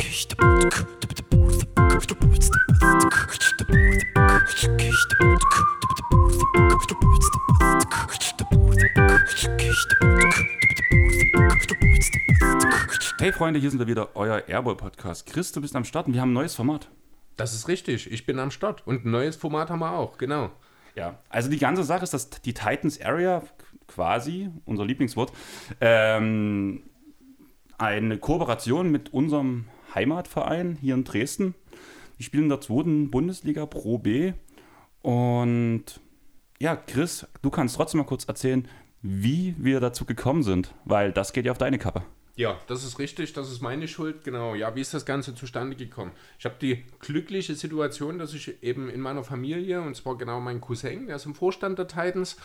Hey Freunde, hier sind wir wieder, euer Airball-Podcast. Chris, du bist am Start und wir haben ein neues Format. Das ist richtig, ich bin am Start und ein neues Format haben wir auch, genau. Ja, also die ganze Sache ist, dass die Titans Area quasi, unser Lieblingswort, ähm, eine Kooperation mit unserem Heimatverein hier in Dresden. Die spielen in der zweiten Bundesliga Pro B. Und ja, Chris, du kannst trotzdem mal kurz erzählen, wie wir dazu gekommen sind, weil das geht ja auf deine Kappe. Ja, das ist richtig, das ist meine Schuld, genau. Ja, wie ist das Ganze zustande gekommen? Ich habe die glückliche Situation, dass ich eben in meiner Familie, und zwar genau mein Cousin, der ist im Vorstand der Titans,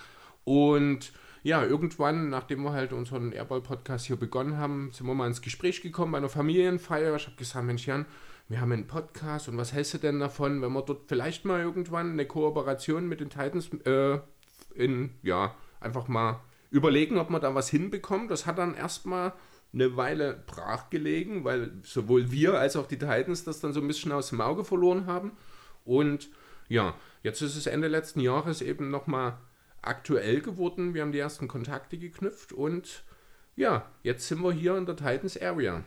und ja, irgendwann, nachdem wir halt unseren Airball-Podcast hier begonnen haben, sind wir mal ins Gespräch gekommen bei einer Familienfeier. Ich habe gesagt, Mensch Jan, wir haben einen Podcast und was hältst du denn davon, wenn wir dort vielleicht mal irgendwann eine Kooperation mit den Titans äh, in, ja, einfach mal überlegen, ob man da was hinbekommt. Das hat dann erstmal eine Weile brach gelegen, weil sowohl wir als auch die Titans das dann so ein bisschen aus dem Auge verloren haben. Und ja, jetzt ist es Ende letzten Jahres eben nochmal aktuell geworden. Wir haben die ersten Kontakte geknüpft und ja, jetzt sind wir hier in der Titans Area.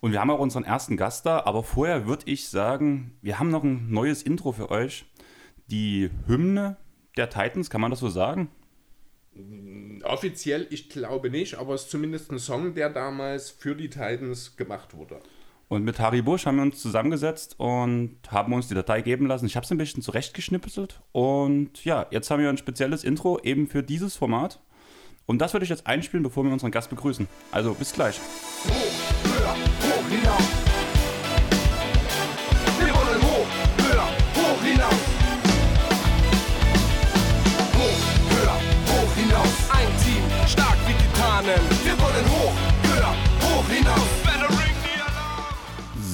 Und wir haben auch unseren ersten Gast da, aber vorher würde ich sagen, wir haben noch ein neues Intro für euch. Die Hymne der Titans, kann man das so sagen? Offiziell, ich glaube nicht, aber es ist zumindest ein Song, der damals für die Titans gemacht wurde. Und mit Harry Busch haben wir uns zusammengesetzt und haben uns die Datei geben lassen. Ich habe es ein bisschen zurechtgeschnippelt und ja, jetzt haben wir ein spezielles Intro eben für dieses Format. Und das würde ich jetzt einspielen, bevor wir unseren Gast begrüßen. Also bis gleich. Hoch, höher, hoch hinaus.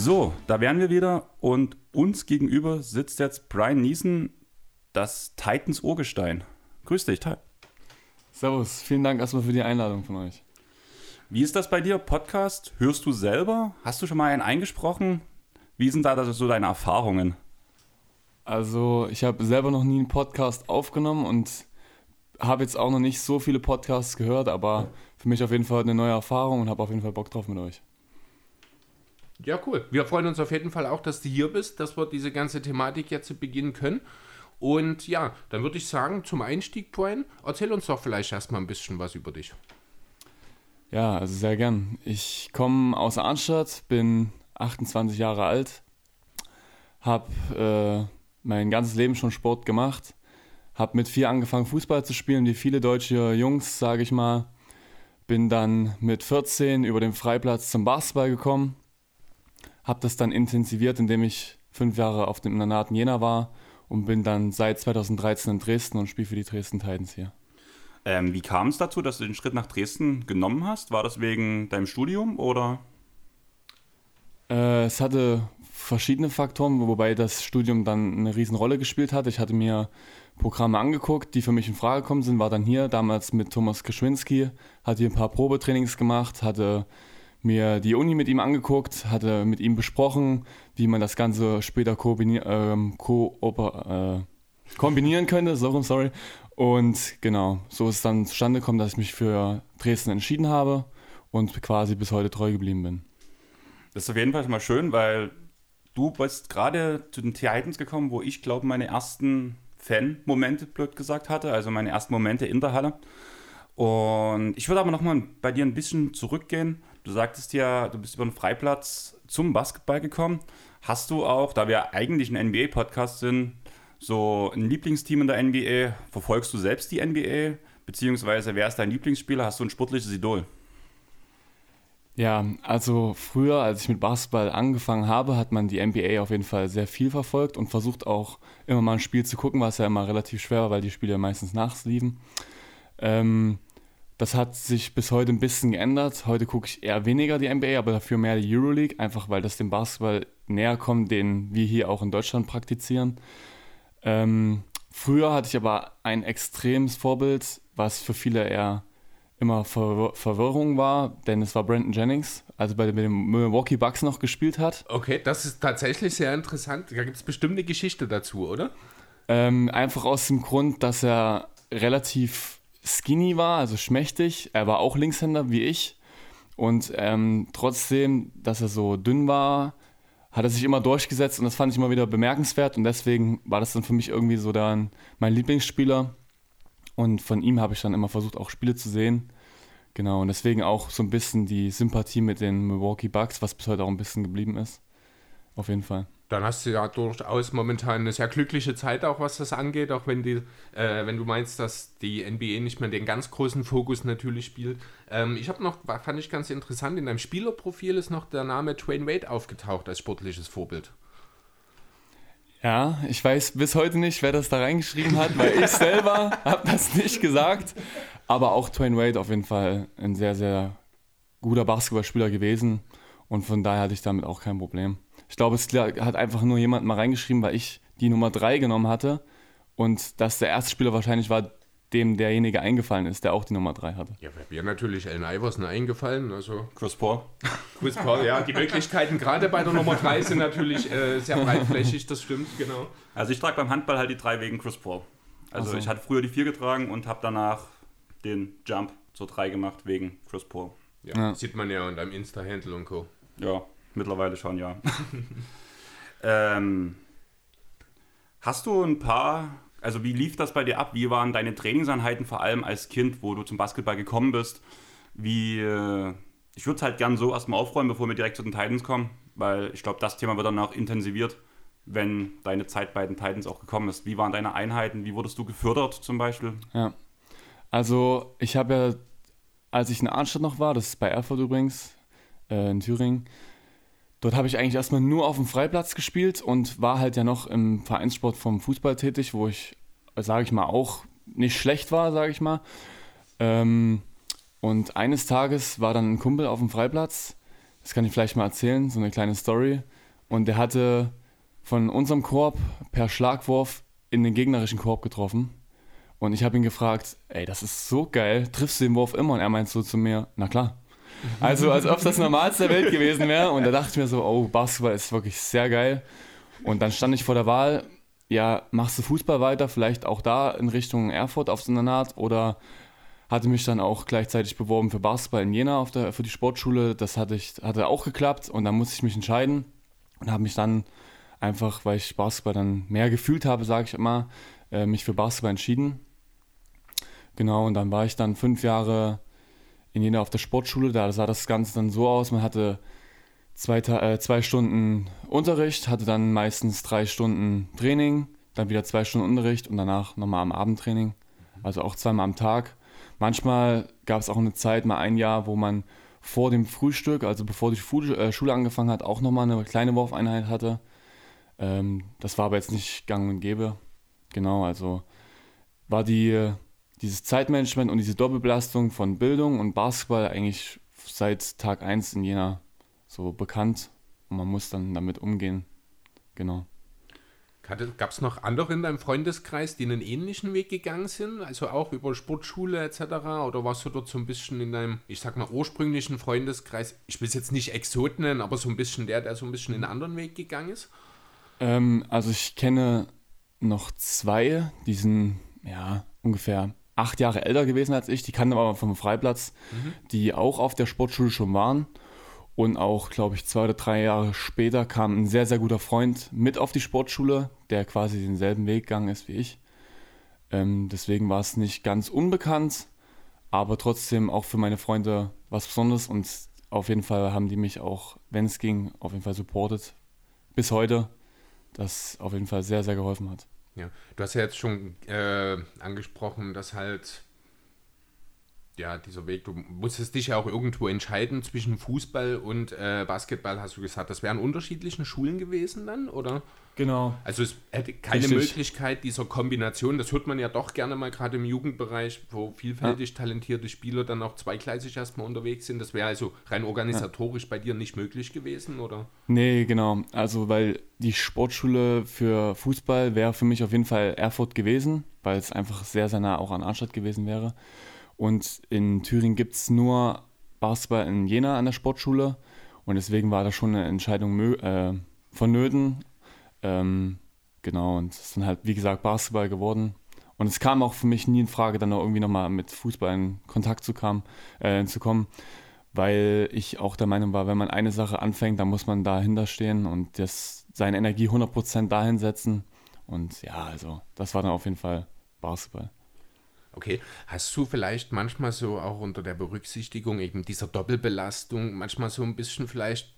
So, da wären wir wieder und uns gegenüber sitzt jetzt Brian Neeson, das Titans Urgestein. Grüß dich, Ty. Servus, vielen Dank erstmal für die Einladung von euch. Wie ist das bei dir, Podcast? Hörst du selber? Hast du schon mal einen eingesprochen? Wie sind da so deine Erfahrungen? Also, ich habe selber noch nie einen Podcast aufgenommen und habe jetzt auch noch nicht so viele Podcasts gehört, aber für mich auf jeden Fall eine neue Erfahrung und habe auf jeden Fall Bock drauf mit euch. Ja, cool. Wir freuen uns auf jeden Fall auch, dass du hier bist, dass wir diese ganze Thematik jetzt beginnen können. Und ja, dann würde ich sagen, zum Einstieg, Brian, erzähl uns doch vielleicht erstmal ein bisschen was über dich. Ja, also sehr gern. Ich komme aus Arnstadt, bin 28 Jahre alt, habe äh, mein ganzes Leben schon Sport gemacht, habe mit vier angefangen Fußball zu spielen, wie viele deutsche Jungs, sage ich mal. Bin dann mit 14 über den Freiplatz zum Basketball gekommen habe das dann intensiviert, indem ich fünf Jahre auf dem Internat in Jena war und bin dann seit 2013 in Dresden und spiele für die Dresden Titans hier. Ähm, wie kam es dazu, dass du den Schritt nach Dresden genommen hast? War das wegen deinem Studium oder? Äh, es hatte verschiedene Faktoren, wobei das Studium dann eine Riesenrolle gespielt hat. Ich hatte mir Programme angeguckt, die für mich in Frage gekommen sind, war dann hier damals mit Thomas Geschwinski, hatte hier ein paar Probetrainings gemacht, hatte mir die Uni mit ihm angeguckt, hatte mit ihm besprochen, wie man das Ganze später ähm, äh, kombinieren könnte. So, sorry. Und genau, so ist es dann zustande gekommen, dass ich mich für Dresden entschieden habe und quasi bis heute treu geblieben bin. Das ist auf jeden Fall schon mal schön, weil du bist gerade zu den Titans gekommen, wo ich glaube, meine ersten Fan-Momente, blöd gesagt, hatte, also meine ersten Momente in der Halle. Und ich würde aber nochmal bei dir ein bisschen zurückgehen. Du sagtest ja, du bist über den Freiplatz zum Basketball gekommen. Hast du auch, da wir eigentlich ein NBA-Podcast sind, so ein Lieblingsteam in der NBA? Verfolgst du selbst die NBA? Beziehungsweise wer ist dein Lieblingsspieler? Hast du ein sportliches Idol? Ja, also früher, als ich mit Basketball angefangen habe, hat man die NBA auf jeden Fall sehr viel verfolgt und versucht auch immer mal ein Spiel zu gucken, was ja immer relativ schwer war, weil die Spiele meistens nachts liefen. Ähm, das hat sich bis heute ein bisschen geändert. Heute gucke ich eher weniger die NBA, aber dafür mehr die Euroleague, einfach weil das dem Basketball näher kommt, den wir hier auch in Deutschland praktizieren. Ähm, früher hatte ich aber ein extremes Vorbild, was für viele eher immer Ver Verwirrung war, denn es war Brandon Jennings, also bei den Milwaukee Bucks noch gespielt hat. Okay, das ist tatsächlich sehr interessant. Da gibt es bestimmt eine Geschichte dazu, oder? Ähm, einfach aus dem Grund, dass er relativ skinny war, also schmächtig. Er war auch Linkshänder wie ich. Und ähm, trotzdem, dass er so dünn war, hat er sich immer durchgesetzt und das fand ich immer wieder bemerkenswert und deswegen war das dann für mich irgendwie so dann mein Lieblingsspieler. Und von ihm habe ich dann immer versucht, auch Spiele zu sehen. Genau, und deswegen auch so ein bisschen die Sympathie mit den Milwaukee Bucks, was bis heute auch ein bisschen geblieben ist. Auf jeden Fall. Dann hast du ja durchaus momentan eine sehr glückliche Zeit, auch was das angeht, auch wenn, die, äh, wenn du meinst, dass die NBA nicht mehr den ganz großen Fokus natürlich spielt. Ähm, ich habe noch, fand ich ganz interessant, in deinem Spielerprofil ist noch der Name Twain Wade aufgetaucht als sportliches Vorbild. Ja, ich weiß bis heute nicht, wer das da reingeschrieben hat, weil ich selber habe das nicht gesagt. Aber auch Twain Wade auf jeden Fall ein sehr, sehr guter Basketballspieler gewesen. Und von daher hatte ich damit auch kein Problem. Ich glaube, es hat einfach nur jemand mal reingeschrieben, weil ich die Nummer 3 genommen hatte. Und dass der erste Spieler wahrscheinlich war, dem derjenige eingefallen ist, der auch die Nummer 3 hatte. Ja, wäre natürlich Allen Iverson eingefallen. Also Chris Paul. Chris Paul, ja. Die Möglichkeiten gerade bei der Nummer 3 sind natürlich äh, sehr breitflächig, das stimmt, genau. Also ich trage beim Handball halt die 3 wegen Chris Paul. Also so. ich hatte früher die 4 getragen und habe danach den Jump zur 3 gemacht wegen Chris Paul. Ja, ja. sieht man ja unter deinem Insta-Handle und Co. Ja, mittlerweile schon, ja. ähm, hast du ein paar also wie lief das bei dir ab? Wie waren deine Trainingseinheiten vor allem als Kind, wo du zum Basketball gekommen bist? Wie, äh, ich würde es halt gern so erstmal aufräumen, bevor wir direkt zu den Titans kommen, weil ich glaube, das Thema wird dann auch intensiviert, wenn deine Zeit bei den Titans auch gekommen ist. Wie waren deine Einheiten? Wie wurdest du gefördert zum Beispiel? Ja, also ich habe ja, als ich in Arnstadt noch war, das ist bei Erfurt übrigens, äh, in Thüringen, Dort habe ich eigentlich erstmal nur auf dem Freiplatz gespielt und war halt ja noch im Vereinssport vom Fußball tätig, wo ich, sage ich mal, auch nicht schlecht war, sage ich mal. Ähm, und eines Tages war dann ein Kumpel auf dem Freiplatz, das kann ich vielleicht mal erzählen, so eine kleine Story. Und der hatte von unserem Korb per Schlagwurf in den gegnerischen Korb getroffen. Und ich habe ihn gefragt, ey, das ist so geil, triffst du den Wurf immer? Und er meint so zu mir, na klar. Also als ob es das Normalste der Welt gewesen wäre. Und da dachte ich mir so, oh, Basketball ist wirklich sehr geil. Und dann stand ich vor der Wahl, ja, machst du Fußball weiter, vielleicht auch da in Richtung Erfurt auf so einer Naht oder hatte mich dann auch gleichzeitig beworben für Basketball in Jena auf der, für die Sportschule. Das hatte, ich, hatte auch geklappt und dann musste ich mich entscheiden und habe mich dann einfach, weil ich Basketball dann mehr gefühlt habe, sage ich immer, äh, mich für Basketball entschieden. Genau, und dann war ich dann fünf Jahre in Jena auf der Sportschule. Da sah das Ganze dann so aus, man hatte zwei, äh, zwei Stunden Unterricht, hatte dann meistens drei Stunden Training, dann wieder zwei Stunden Unterricht und danach nochmal am Abendtraining. Also auch zweimal am Tag. Manchmal gab es auch eine Zeit, mal ein Jahr, wo man vor dem Frühstück, also bevor die äh, Schule angefangen hat, auch nochmal eine kleine Wurfeinheit hatte. Ähm, das war aber jetzt nicht gang und gäbe. Genau, also war die dieses Zeitmanagement und diese Doppelbelastung von Bildung und Basketball eigentlich seit Tag 1 in Jena so bekannt und man muss dann damit umgehen. Genau. Gab es noch andere in deinem Freundeskreis, die einen ähnlichen Weg gegangen sind? Also auch über Sportschule etc.? Oder warst du dort so ein bisschen in deinem, ich sag mal, ursprünglichen Freundeskreis? Ich will es jetzt nicht Exot nennen, aber so ein bisschen der, der so ein bisschen einen anderen Weg gegangen ist? Ähm, also ich kenne noch zwei, die sind ja ungefähr acht Jahre älter gewesen als ich, die kannten aber vom Freiplatz, mhm. die auch auf der Sportschule schon waren. Und auch, glaube ich, zwei oder drei Jahre später kam ein sehr, sehr guter Freund mit auf die Sportschule, der quasi denselben Weg gegangen ist wie ich. Ähm, deswegen war es nicht ganz unbekannt, aber trotzdem auch für meine Freunde was Besonderes. Und auf jeden Fall haben die mich auch, wenn es ging, auf jeden Fall supportet. Bis heute, das auf jeden Fall sehr, sehr geholfen hat. Ja, du hast ja jetzt schon äh, angesprochen, dass halt ja, dieser Weg, du musstest dich ja auch irgendwo entscheiden zwischen Fußball und äh, Basketball, hast du gesagt. Das wären unterschiedlichen Schulen gewesen dann, oder? Genau. Also es hätte keine Richtig. Möglichkeit dieser Kombination, das hört man ja doch gerne mal gerade im Jugendbereich, wo vielfältig ja. talentierte Spieler dann auch zweigleisig erstmal unterwegs sind. Das wäre also rein organisatorisch ja. bei dir nicht möglich gewesen, oder? Nee, genau. Also weil die Sportschule für Fußball wäre für mich auf jeden Fall Erfurt gewesen, weil es einfach sehr, sehr nah auch an Arnstadt gewesen wäre. Und in Thüringen gibt es nur Basketball in Jena an der Sportschule. Und deswegen war da schon eine Entscheidung äh, vonnöten. Ähm, genau, und es ist dann halt, wie gesagt, Basketball geworden. Und es kam auch für mich nie in Frage, dann auch irgendwie nochmal mit Fußball in Kontakt zu, kam, äh, zu kommen, weil ich auch der Meinung war, wenn man eine Sache anfängt, dann muss man dahinter stehen und das, seine Energie 100% dahin setzen. Und ja, also das war dann auf jeden Fall Basketball. Okay, hast du vielleicht manchmal so auch unter der Berücksichtigung eben dieser Doppelbelastung manchmal so ein bisschen vielleicht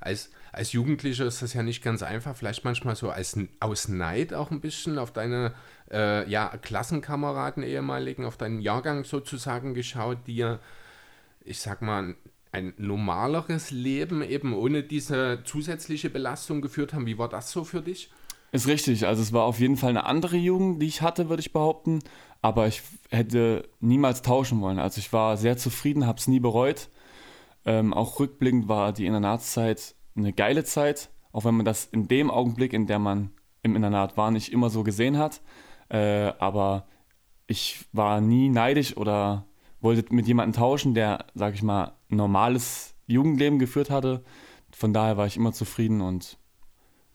als, als Jugendlicher ist das ja nicht ganz einfach, vielleicht manchmal so als aus Neid auch ein bisschen auf deine äh, ja, Klassenkameraden ehemaligen, auf deinen Jahrgang sozusagen geschaut, die ja, ich sag mal, ein normaleres Leben eben ohne diese zusätzliche Belastung geführt haben. Wie war das so für dich? Ist richtig. Also es war auf jeden Fall eine andere Jugend, die ich hatte, würde ich behaupten. Aber ich hätte niemals tauschen wollen. Also ich war sehr zufrieden, habe es nie bereut. Ähm, auch rückblickend war die Internatszeit eine geile Zeit, auch wenn man das in dem Augenblick, in der man im Internat war, nicht immer so gesehen hat. Äh, aber ich war nie neidisch oder wollte mit jemandem tauschen, der, sag ich mal, ein normales Jugendleben geführt hatte. Von daher war ich immer zufrieden und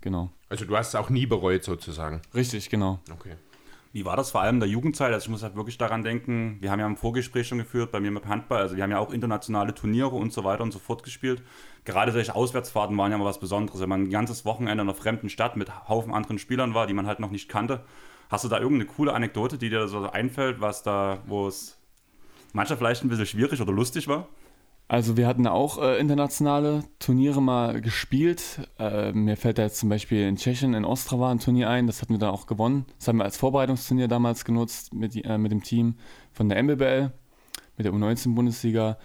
genau. Also du hast es auch nie bereut sozusagen. Richtig, genau. Okay. Wie war das vor allem in der Jugendzeit? Also ich muss halt wirklich daran denken, wir haben ja im Vorgespräch schon geführt, bei mir mit Handball, also wir haben ja auch internationale Turniere und so weiter und so fort gespielt. Gerade solche Auswärtsfahrten waren ja mal was Besonderes, wenn man ein ganzes Wochenende in einer fremden Stadt mit Haufen anderen Spielern war, die man halt noch nicht kannte. Hast du da irgendeine coole Anekdote, die dir so einfällt, was da, wo es mancher vielleicht ein bisschen schwierig oder lustig war? Also wir hatten auch äh, internationale Turniere mal gespielt. Äh, mir fällt da jetzt zum Beispiel in Tschechien, in Ostrava ein Turnier ein, das hatten wir dann auch gewonnen. Das haben wir als Vorbereitungsturnier damals genutzt mit, äh, mit dem Team von der MBBL, mit der U19-Bundesliga.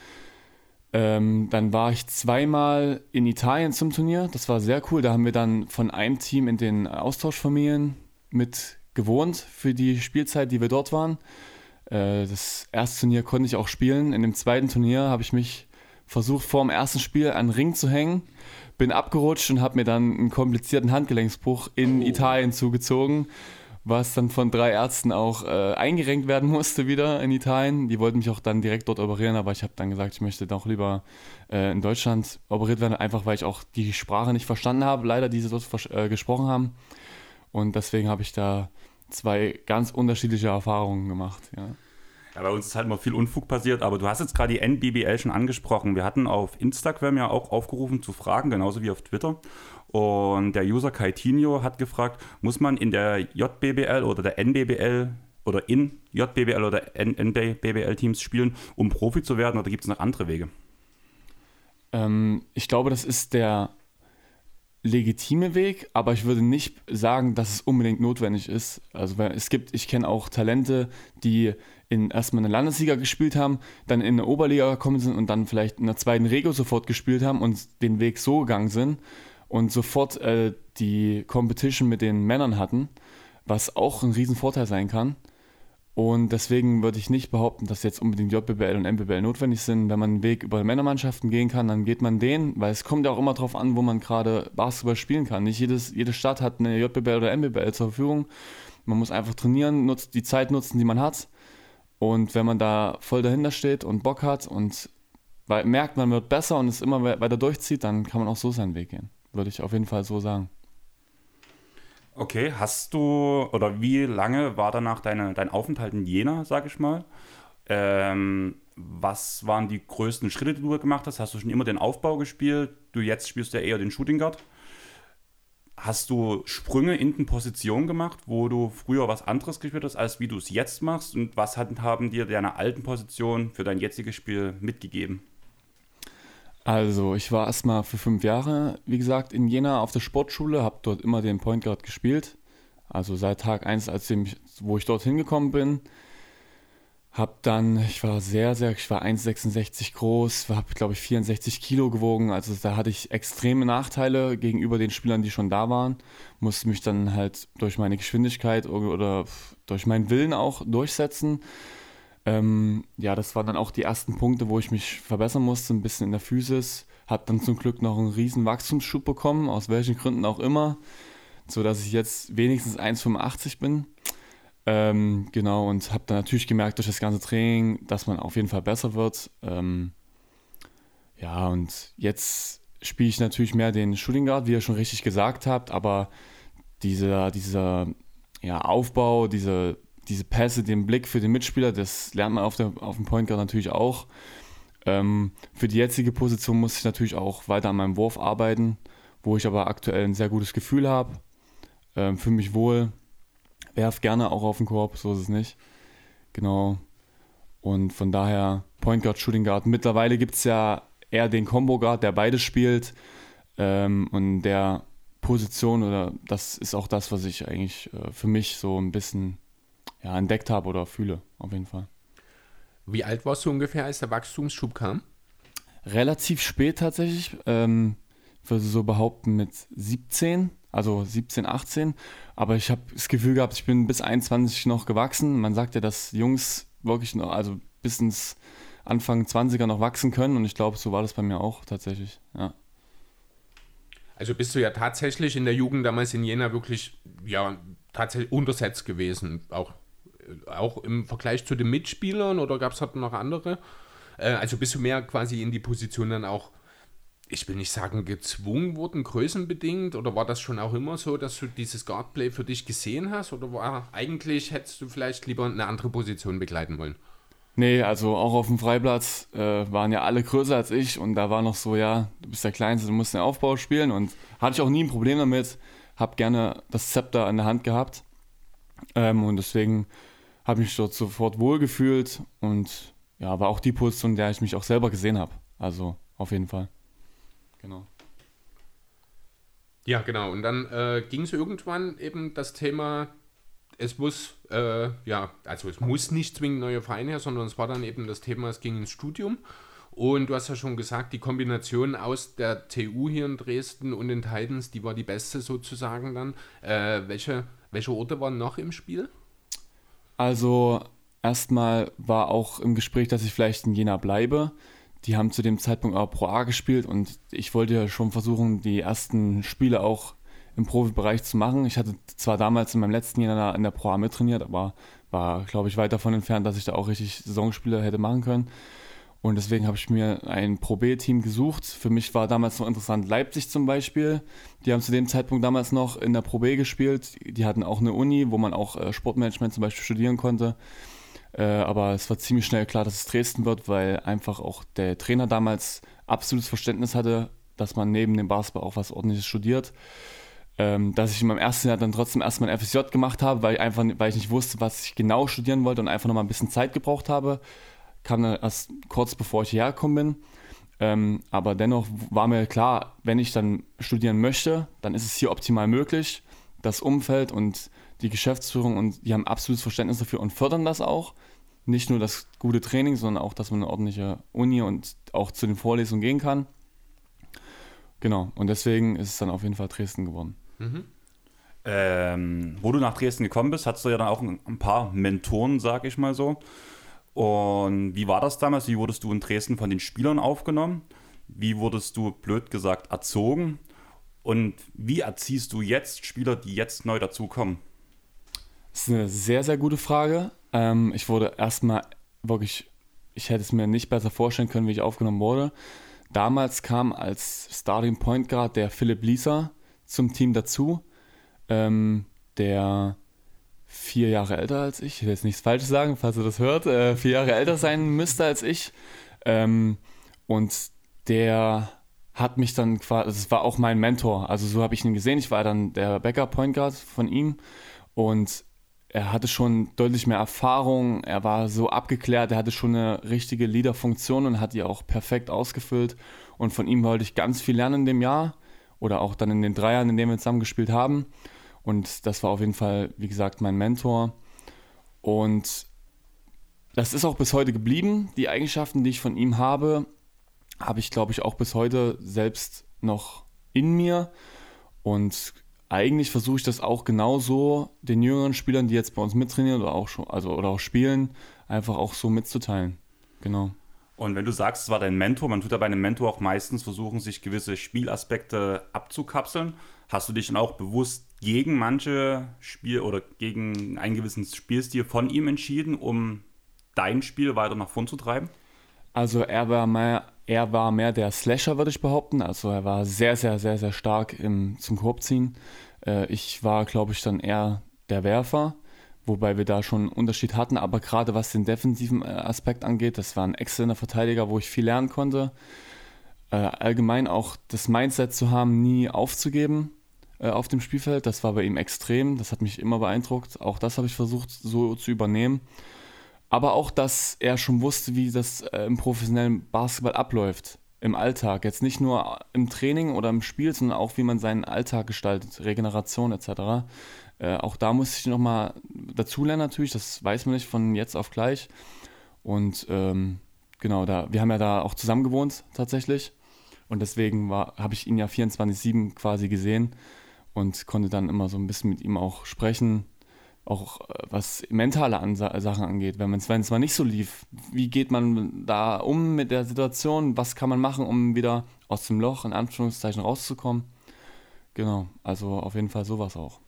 Ähm, dann war ich zweimal in Italien zum Turnier, das war sehr cool. Da haben wir dann von einem Team in den Austauschfamilien mit gewohnt für die Spielzeit, die wir dort waren. Äh, das erste Turnier konnte ich auch spielen. In dem zweiten Turnier habe ich mich versucht vor dem ersten Spiel an den Ring zu hängen, bin abgerutscht und habe mir dann einen komplizierten Handgelenksbruch in oh. Italien zugezogen, was dann von drei Ärzten auch äh, eingerenkt werden musste wieder in Italien. Die wollten mich auch dann direkt dort operieren, aber ich habe dann gesagt, ich möchte doch lieber äh, in Deutschland operiert werden, einfach weil ich auch die Sprache nicht verstanden habe, leider, die sie dort äh, gesprochen haben. Und deswegen habe ich da zwei ganz unterschiedliche Erfahrungen gemacht. Ja. Ja, bei uns ist halt immer viel Unfug passiert, aber du hast jetzt gerade die NBBL schon angesprochen. Wir hatten auf Instagram ja auch aufgerufen zu fragen, genauso wie auf Twitter. Und der User Kaitinho hat gefragt, muss man in der JBBL oder der NBBL oder in JBBL oder NBBL-Teams spielen, um Profi zu werden oder gibt es noch andere Wege? Ähm, ich glaube, das ist der legitime Weg, aber ich würde nicht sagen, dass es unbedingt notwendig ist. Also es gibt, ich kenne auch Talente, die in erstmal eine Landesliga gespielt haben, dann in eine Oberliga gekommen sind und dann vielleicht in der zweiten Regio sofort gespielt haben und den Weg so gegangen sind und sofort äh, die Competition mit den Männern hatten, was auch ein Riesenvorteil sein kann. Und deswegen würde ich nicht behaupten, dass jetzt unbedingt JBL und MBBL notwendig sind. Wenn man einen Weg über Männermannschaften gehen kann, dann geht man den, weil es kommt ja auch immer darauf an, wo man gerade Basketball spielen kann. Nicht jedes, jede Stadt hat eine JBL oder MBBL zur Verfügung. Man muss einfach trainieren, nutzt, die Zeit nutzen, die man hat. Und wenn man da voll dahinter steht und Bock hat und merkt, man wird besser und es immer weiter durchzieht, dann kann man auch so seinen Weg gehen. Würde ich auf jeden Fall so sagen. Okay, hast du oder wie lange war danach deine, dein Aufenthalt in Jena, sag ich mal? Ähm, was waren die größten Schritte, die du gemacht hast? Hast du schon immer den Aufbau gespielt? Du jetzt spielst ja eher den Shooting Guard. Hast du Sprünge in den Positionen gemacht, wo du früher was anderes gespielt hast, als wie du es jetzt machst? Und was haben dir deine alten Positionen für dein jetziges Spiel mitgegeben? Also, ich war erstmal für fünf Jahre, wie gesagt, in Jena auf der Sportschule, habe dort immer den Point Guard gespielt. Also seit Tag 1, als ich, wo ich dort hingekommen bin. Hab dann, ich war sehr, sehr, ich war 1,66 groß, habe, glaube ich, 64 Kilo gewogen. Also da hatte ich extreme Nachteile gegenüber den Spielern, die schon da waren. Musste mich dann halt durch meine Geschwindigkeit oder durch meinen Willen auch durchsetzen. Ähm, ja, das waren dann auch die ersten Punkte, wo ich mich verbessern musste, ein bisschen in der Physis. Habe dann zum Glück noch einen riesen Wachstumsschub bekommen, aus welchen Gründen auch immer, sodass ich jetzt wenigstens 1,85 bin. Ähm, genau, und habe dann natürlich gemerkt durch das ganze Training, dass man auf jeden Fall besser wird. Ähm, ja, und jetzt spiele ich natürlich mehr den Shooting Guard, wie ihr schon richtig gesagt habt, aber dieser, dieser ja, Aufbau, diese, diese Pässe, den Blick für den Mitspieler, das lernt man auf, der, auf dem Point Guard natürlich auch. Ähm, für die jetzige Position muss ich natürlich auch weiter an meinem Wurf arbeiten, wo ich aber aktuell ein sehr gutes Gefühl habe. Ähm, Fühle mich wohl, werf gerne auch auf den Korb, so ist es nicht. Genau. Und von daher Point Guard, Shooting Guard. Mittlerweile gibt es ja eher den Combo Guard, der beides spielt. Ähm, und der Position oder das ist auch das, was ich eigentlich äh, für mich so ein bisschen ja, entdeckt habe oder fühle, auf jeden Fall. Wie alt warst du ungefähr, als der Wachstumsschub kam? Relativ spät tatsächlich. Ähm, ich würde so behaupten mit 17, also 17, 18. Aber ich habe das Gefühl gehabt, ich bin bis 21 noch gewachsen. Man sagt ja, dass Jungs wirklich noch, also bis ins Anfang 20er noch wachsen können. Und ich glaube, so war das bei mir auch tatsächlich. Ja. Also bist du ja tatsächlich in der Jugend damals in Jena wirklich ja tatsächlich untersetzt gewesen, auch auch im Vergleich zu den Mitspielern oder gab es noch andere? Äh, also bist du mehr quasi in die Position dann auch, ich will nicht sagen gezwungen worden, größenbedingt, oder war das schon auch immer so, dass du dieses Guardplay für dich gesehen hast? Oder war eigentlich hättest du vielleicht lieber eine andere Position begleiten wollen? Nee, also auch auf dem Freiplatz äh, waren ja alle größer als ich und da war noch so, ja, du bist der Kleinste, du musst den Aufbau spielen und hatte ich auch nie ein Problem damit, hab gerne das Zepter in der Hand gehabt ähm, und deswegen habe mich dort sofort wohlgefühlt und ja, war auch die Position, in der ich mich auch selber gesehen habe. Also auf jeden Fall. Genau. Ja, genau. Und dann äh, ging es irgendwann eben das Thema, es muss, äh, ja, also es muss nicht zwingend neue Vereine her, sondern es war dann eben das Thema, es ging ins Studium. Und du hast ja schon gesagt, die Kombination aus der TU hier in Dresden und den Titans, die war die beste sozusagen dann. Äh, welche, welche Orte waren noch im Spiel? Also erstmal war auch im Gespräch, dass ich vielleicht in Jena bleibe. Die haben zu dem Zeitpunkt auch Pro A gespielt und ich wollte ja schon versuchen, die ersten Spiele auch im Profibereich zu machen. Ich hatte zwar damals in meinem letzten Jahr in der Pro A mittrainiert, aber war, glaube ich, weit davon entfernt, dass ich da auch richtig Saisonspiele hätte machen können. Und deswegen habe ich mir ein Pro B-Team gesucht. Für mich war damals noch interessant Leipzig zum Beispiel. Die haben zu dem Zeitpunkt damals noch in der Pro B gespielt. Die hatten auch eine Uni, wo man auch äh, Sportmanagement zum Beispiel studieren konnte. Äh, aber es war ziemlich schnell klar, dass es Dresden wird, weil einfach auch der Trainer damals absolutes Verständnis hatte, dass man neben dem Basketball auch was ordentliches studiert. Ähm, dass ich in meinem ersten Jahr dann trotzdem erstmal ein FSJ gemacht habe, weil ich einfach, weil ich nicht wusste, was ich genau studieren wollte und einfach nochmal ein bisschen Zeit gebraucht habe kam dann erst kurz bevor ich hierher gekommen bin. Ähm, aber dennoch war mir klar, wenn ich dann studieren möchte, dann ist es hier optimal möglich. Das Umfeld und die Geschäftsführung und die haben absolutes Verständnis dafür und fördern das auch. Nicht nur das gute Training, sondern auch, dass man eine ordentliche Uni und auch zu den Vorlesungen gehen kann. Genau, und deswegen ist es dann auf jeden Fall Dresden geworden. Mhm. Ähm, wo du nach Dresden gekommen bist, hattest du ja dann auch ein paar Mentoren, sag ich mal so. Und wie war das damals? Wie wurdest du in Dresden von den Spielern aufgenommen? Wie wurdest du, blöd gesagt, erzogen? Und wie erziehst du jetzt Spieler, die jetzt neu dazukommen? Das ist eine sehr, sehr gute Frage. Ähm, ich wurde erstmal wirklich, ich hätte es mir nicht besser vorstellen können, wie ich aufgenommen wurde. Damals kam als Starting Point Guard der Philipp Lieser zum Team dazu, ähm, der vier Jahre älter als ich. Ich will jetzt nichts Falsches sagen, falls ihr das hört. Äh, vier Jahre älter sein müsste als ich. Ähm, und der hat mich dann quasi, es war auch mein Mentor. Also so habe ich ihn gesehen. Ich war dann der Backup Point Guard von ihm und er hatte schon deutlich mehr Erfahrung. Er war so abgeklärt. Er hatte schon eine richtige Leaderfunktion und hat die auch perfekt ausgefüllt. Und von ihm wollte ich ganz viel lernen in dem Jahr oder auch dann in den drei Jahren, in denen wir zusammen gespielt haben. Und das war auf jeden Fall, wie gesagt, mein Mentor. Und das ist auch bis heute geblieben. Die Eigenschaften, die ich von ihm habe, habe ich, glaube ich, auch bis heute selbst noch in mir. Und eigentlich versuche ich das auch genauso den jüngeren Spielern, die jetzt bei uns mittrainieren oder auch schon, also oder auch spielen, einfach auch so mitzuteilen. Genau. Und wenn du sagst, es war dein Mentor, man tut ja bei einem Mentor auch meistens versuchen, sich gewisse Spielaspekte abzukapseln. Hast du dich dann auch bewusst gegen manche Spiel oder gegen einen gewissen Spielstil von ihm entschieden, um dein Spiel weiter nach vorn zu treiben? Also er war mehr, er war mehr der Slasher, würde ich behaupten. Also er war sehr, sehr, sehr, sehr stark im, zum Korbziehen. Äh, ich war, glaube ich, dann eher der Werfer, wobei wir da schon einen Unterschied hatten. Aber gerade was den defensiven äh, Aspekt angeht, das war ein exzellenter Verteidiger, wo ich viel lernen konnte. Äh, allgemein auch das Mindset zu haben, nie aufzugeben äh, auf dem Spielfeld, das war bei ihm extrem. Das hat mich immer beeindruckt. Auch das habe ich versucht so zu übernehmen. Aber auch, dass er schon wusste, wie das äh, im professionellen Basketball abläuft im Alltag. Jetzt nicht nur im Training oder im Spiel, sondern auch, wie man seinen Alltag gestaltet, Regeneration etc. Äh, auch da musste ich nochmal dazulernen natürlich, das weiß man nicht von jetzt auf gleich. Und ähm, genau, da, wir haben ja da auch zusammen gewohnt tatsächlich. Und deswegen habe ich ihn ja 24-7 quasi gesehen und konnte dann immer so ein bisschen mit ihm auch sprechen, auch äh, was mentale Ansa Sachen angeht. Wenn es mal nicht so lief, wie geht man da um mit der Situation? Was kann man machen, um wieder aus dem Loch in Anführungszeichen rauszukommen? Genau, also auf jeden Fall sowas auch.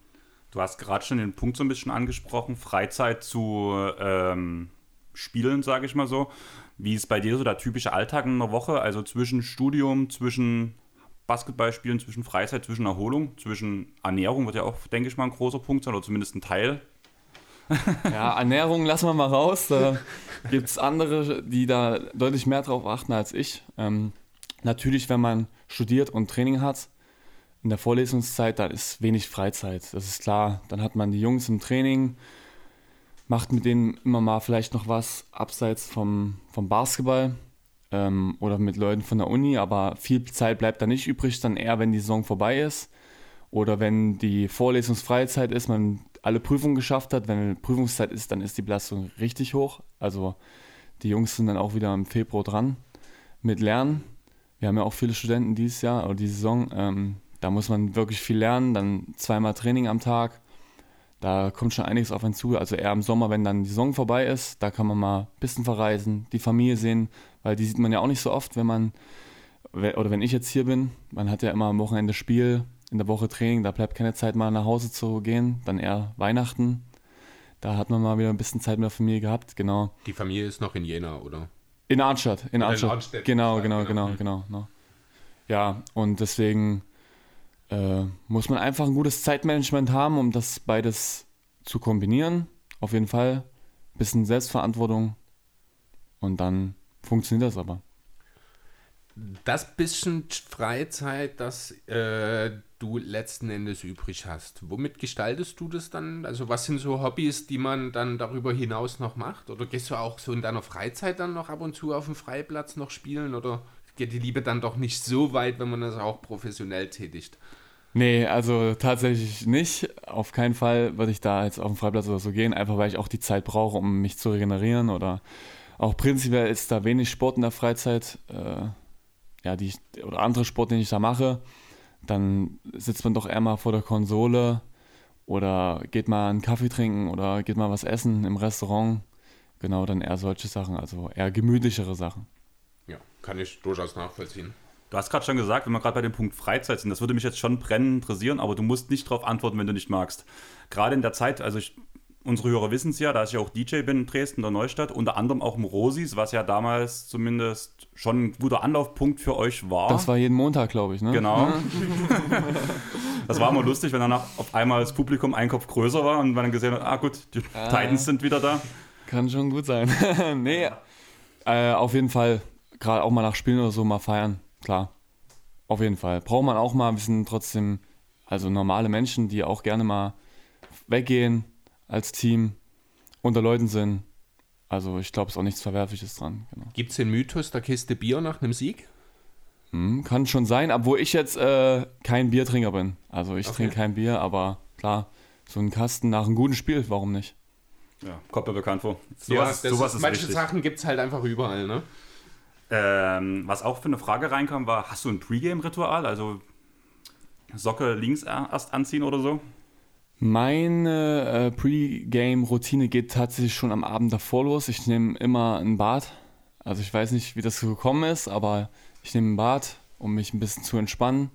Du hast gerade schon den Punkt so ein bisschen angesprochen, Freizeit zu ähm, spielen, sage ich mal so. Wie ist bei dir so der typische Alltag in einer Woche? Also zwischen Studium, zwischen Basketballspielen, zwischen Freizeit, zwischen Erholung, zwischen Ernährung wird ja auch, denke ich mal, ein großer Punkt sein oder zumindest ein Teil. ja, Ernährung lassen wir mal raus. Da gibt es andere, die da deutlich mehr drauf achten als ich. Ähm, natürlich, wenn man studiert und Training hat, in der Vorlesungszeit, da ist wenig Freizeit. Das ist klar. Dann hat man die Jungs im Training, macht mit denen immer mal vielleicht noch was abseits vom, vom Basketball ähm, oder mit Leuten von der Uni, aber viel Zeit bleibt da nicht übrig, dann eher, wenn die Saison vorbei ist oder wenn die Vorlesungsfreizeit ist, man alle Prüfungen geschafft hat. Wenn Prüfungszeit ist, dann ist die Belastung richtig hoch. Also die Jungs sind dann auch wieder im Februar dran mit Lernen. Wir haben ja auch viele Studenten dieses Jahr oder diese Saison. Ähm, da muss man wirklich viel lernen, dann zweimal Training am Tag da kommt schon einiges auf einen zu. Also eher im Sommer, wenn dann die Saison vorbei ist, da kann man mal ein bisschen verreisen, die Familie sehen, weil die sieht man ja auch nicht so oft, wenn man, oder wenn ich jetzt hier bin, man hat ja immer am Wochenende Spiel, in der Woche Training, da bleibt keine Zeit mal nach Hause zu gehen, dann eher Weihnachten. Da hat man mal wieder ein bisschen Zeit mit der Familie gehabt, genau. Die Familie ist noch in Jena, oder? In Arnstadt, in Arnstadt. In Arnstadt. Genau, genau, genau, genau, genau, genau. Ja, und deswegen äh, muss man einfach ein gutes Zeitmanagement haben, um das beides zu kombinieren. Auf jeden Fall. Bisschen Selbstverantwortung und dann funktioniert das aber. Das bisschen Freizeit, das äh, du letzten Endes übrig hast, womit gestaltest du das dann? Also was sind so Hobbys, die man dann darüber hinaus noch macht? Oder gehst du auch so in deiner Freizeit dann noch ab und zu auf dem Freiplatz noch spielen? Oder geht die Liebe dann doch nicht so weit, wenn man das auch professionell tätigt? Nee, also tatsächlich nicht. Auf keinen Fall würde ich da jetzt auf den Freiplatz oder so gehen, einfach weil ich auch die Zeit brauche, um mich zu regenerieren oder auch prinzipiell ist da wenig Sport in der Freizeit, äh, ja, die ich, oder andere Sport, den ich da mache. Dann sitzt man doch eher mal vor der Konsole oder geht mal einen Kaffee trinken oder geht mal was essen im Restaurant. Genau, dann eher solche Sachen, also eher gemütlichere Sachen. Ja, kann ich durchaus nachvollziehen. Du hast gerade schon gesagt, wenn wir gerade bei dem Punkt Freizeit sind, das würde mich jetzt schon brennend interessieren, aber du musst nicht darauf antworten, wenn du nicht magst. Gerade in der Zeit, also ich, unsere Hörer wissen es ja, da ich ja auch DJ bin in Dresden, der Neustadt, unter anderem auch im Rosis, was ja damals zumindest schon ein guter Anlaufpunkt für euch war. Das war jeden Montag, glaube ich, ne? Genau. das war immer lustig, wenn danach auf einmal das Publikum ein Kopf größer war und man dann gesehen hat, ah gut, die ah, Titans sind wieder da. Kann schon gut sein. nee, äh, auf jeden Fall, gerade auch mal nach Spielen oder so mal feiern klar. Auf jeden Fall. Braucht man auch mal, wir sind trotzdem, also normale Menschen, die auch gerne mal weggehen als Team, unter Leuten sind. Also ich glaube, es ist auch nichts Verwerfliches dran. Genau. Gibt es den Mythos der Kiste Bier nach einem Sieg? Hm, kann schon sein, obwohl ich jetzt äh, kein Biertrinker bin. Also ich okay. trinke kein Bier, aber klar, so ein Kasten nach einem guten Spiel, warum nicht? Ja, kommt mir bekannt vor. So ja, was, sowas ist, ist manche wichtig. Sachen gibt es halt einfach überall, ne? Ähm, was auch für eine Frage reinkam, war: Hast du ein Pre-Game-Ritual? Also Socke links erst anziehen oder so? Meine äh, Pre-Game-Routine geht tatsächlich schon am Abend davor los. Ich nehme immer ein Bad. Also ich weiß nicht, wie das gekommen ist, aber ich nehme ein Bad, um mich ein bisschen zu entspannen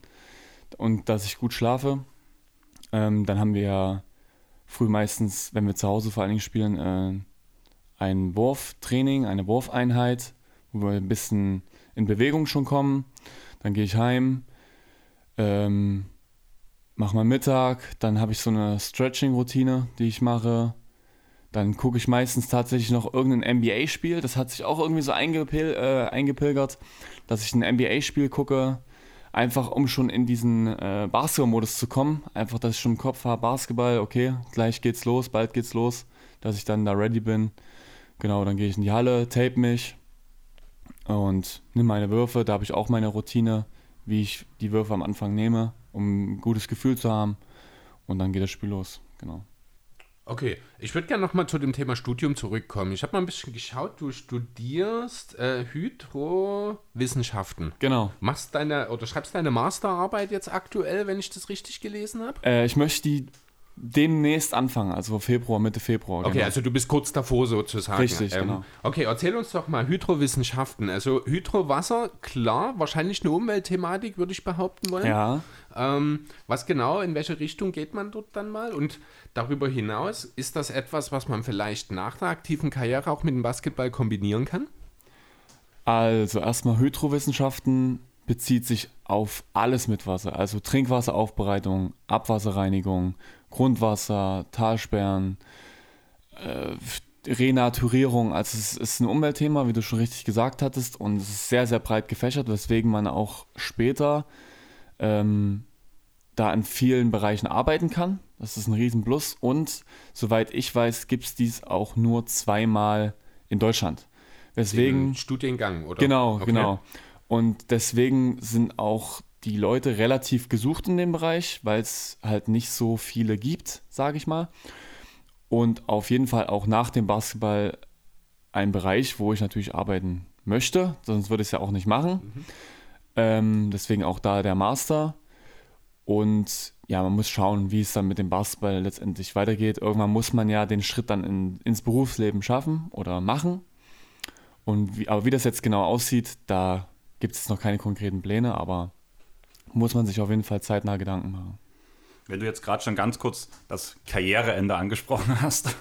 und dass ich gut schlafe. Ähm, dann haben wir früh meistens, wenn wir zu Hause vor allen Dingen spielen, äh, ein Wurftraining, eine Wurfeinheit, wo wir ein bisschen in Bewegung schon kommen. Dann gehe ich heim, ähm, mache mal Mittag, dann habe ich so eine Stretching-Routine, die ich mache. Dann gucke ich meistens tatsächlich noch irgendein NBA-Spiel. Das hat sich auch irgendwie so eingepil äh, eingepilgert, dass ich ein NBA-Spiel gucke, einfach um schon in diesen äh, Basketball-Modus zu kommen. Einfach, dass ich schon im Kopf habe, Basketball, okay, gleich geht's los, bald geht's los, dass ich dann da ready bin. Genau, dann gehe ich in die Halle, tape mich und nehme meine Würfe. Da habe ich auch meine Routine, wie ich die Würfe am Anfang nehme, um ein gutes Gefühl zu haben. Und dann geht das Spiel los, genau. Okay, ich würde gerne nochmal zu dem Thema Studium zurückkommen. Ich habe mal ein bisschen geschaut, du studierst äh, Hydrowissenschaften. Genau. Machst deine oder schreibst deine Masterarbeit jetzt aktuell, wenn ich das richtig gelesen habe? Äh, ich möchte die demnächst anfangen, also Februar, Mitte Februar. Okay, genau. also du bist kurz davor sozusagen. Richtig, genau. Okay, erzähl uns doch mal Hydrowissenschaften. Also Hydrowasser, klar, wahrscheinlich eine Umweltthematik, würde ich behaupten wollen. Ja. Ähm, was genau, in welche Richtung geht man dort dann mal? Und darüber hinaus, ist das etwas, was man vielleicht nach der aktiven Karriere auch mit dem Basketball kombinieren kann? Also erstmal Hydrowissenschaften bezieht sich auf alles mit Wasser, also Trinkwasseraufbereitung, Abwasserreinigung, Grundwasser, Talsperren, äh, Renaturierung. Also es ist ein Umweltthema, wie du schon richtig gesagt hattest, und es ist sehr, sehr breit gefächert, weswegen man auch später ähm, da in vielen Bereichen arbeiten kann. Das ist ein Riesenplus. Und soweit ich weiß, gibt es dies auch nur zweimal in Deutschland. Weswegen. Im Studiengang, oder? Genau, Okay. genau. Und deswegen sind auch die Leute relativ gesucht in dem Bereich, weil es halt nicht so viele gibt, sage ich mal. Und auf jeden Fall auch nach dem Basketball ein Bereich, wo ich natürlich arbeiten möchte, sonst würde ich es ja auch nicht machen. Ähm, deswegen auch da der Master. Und ja, man muss schauen, wie es dann mit dem Basketball letztendlich weitergeht. Irgendwann muss man ja den Schritt dann in, ins Berufsleben schaffen oder machen. Und wie, aber wie das jetzt genau aussieht, da gibt es noch keine konkreten Pläne, aber muss man sich auf jeden Fall zeitnah Gedanken machen. Wenn du jetzt gerade schon ganz kurz das Karriereende angesprochen hast,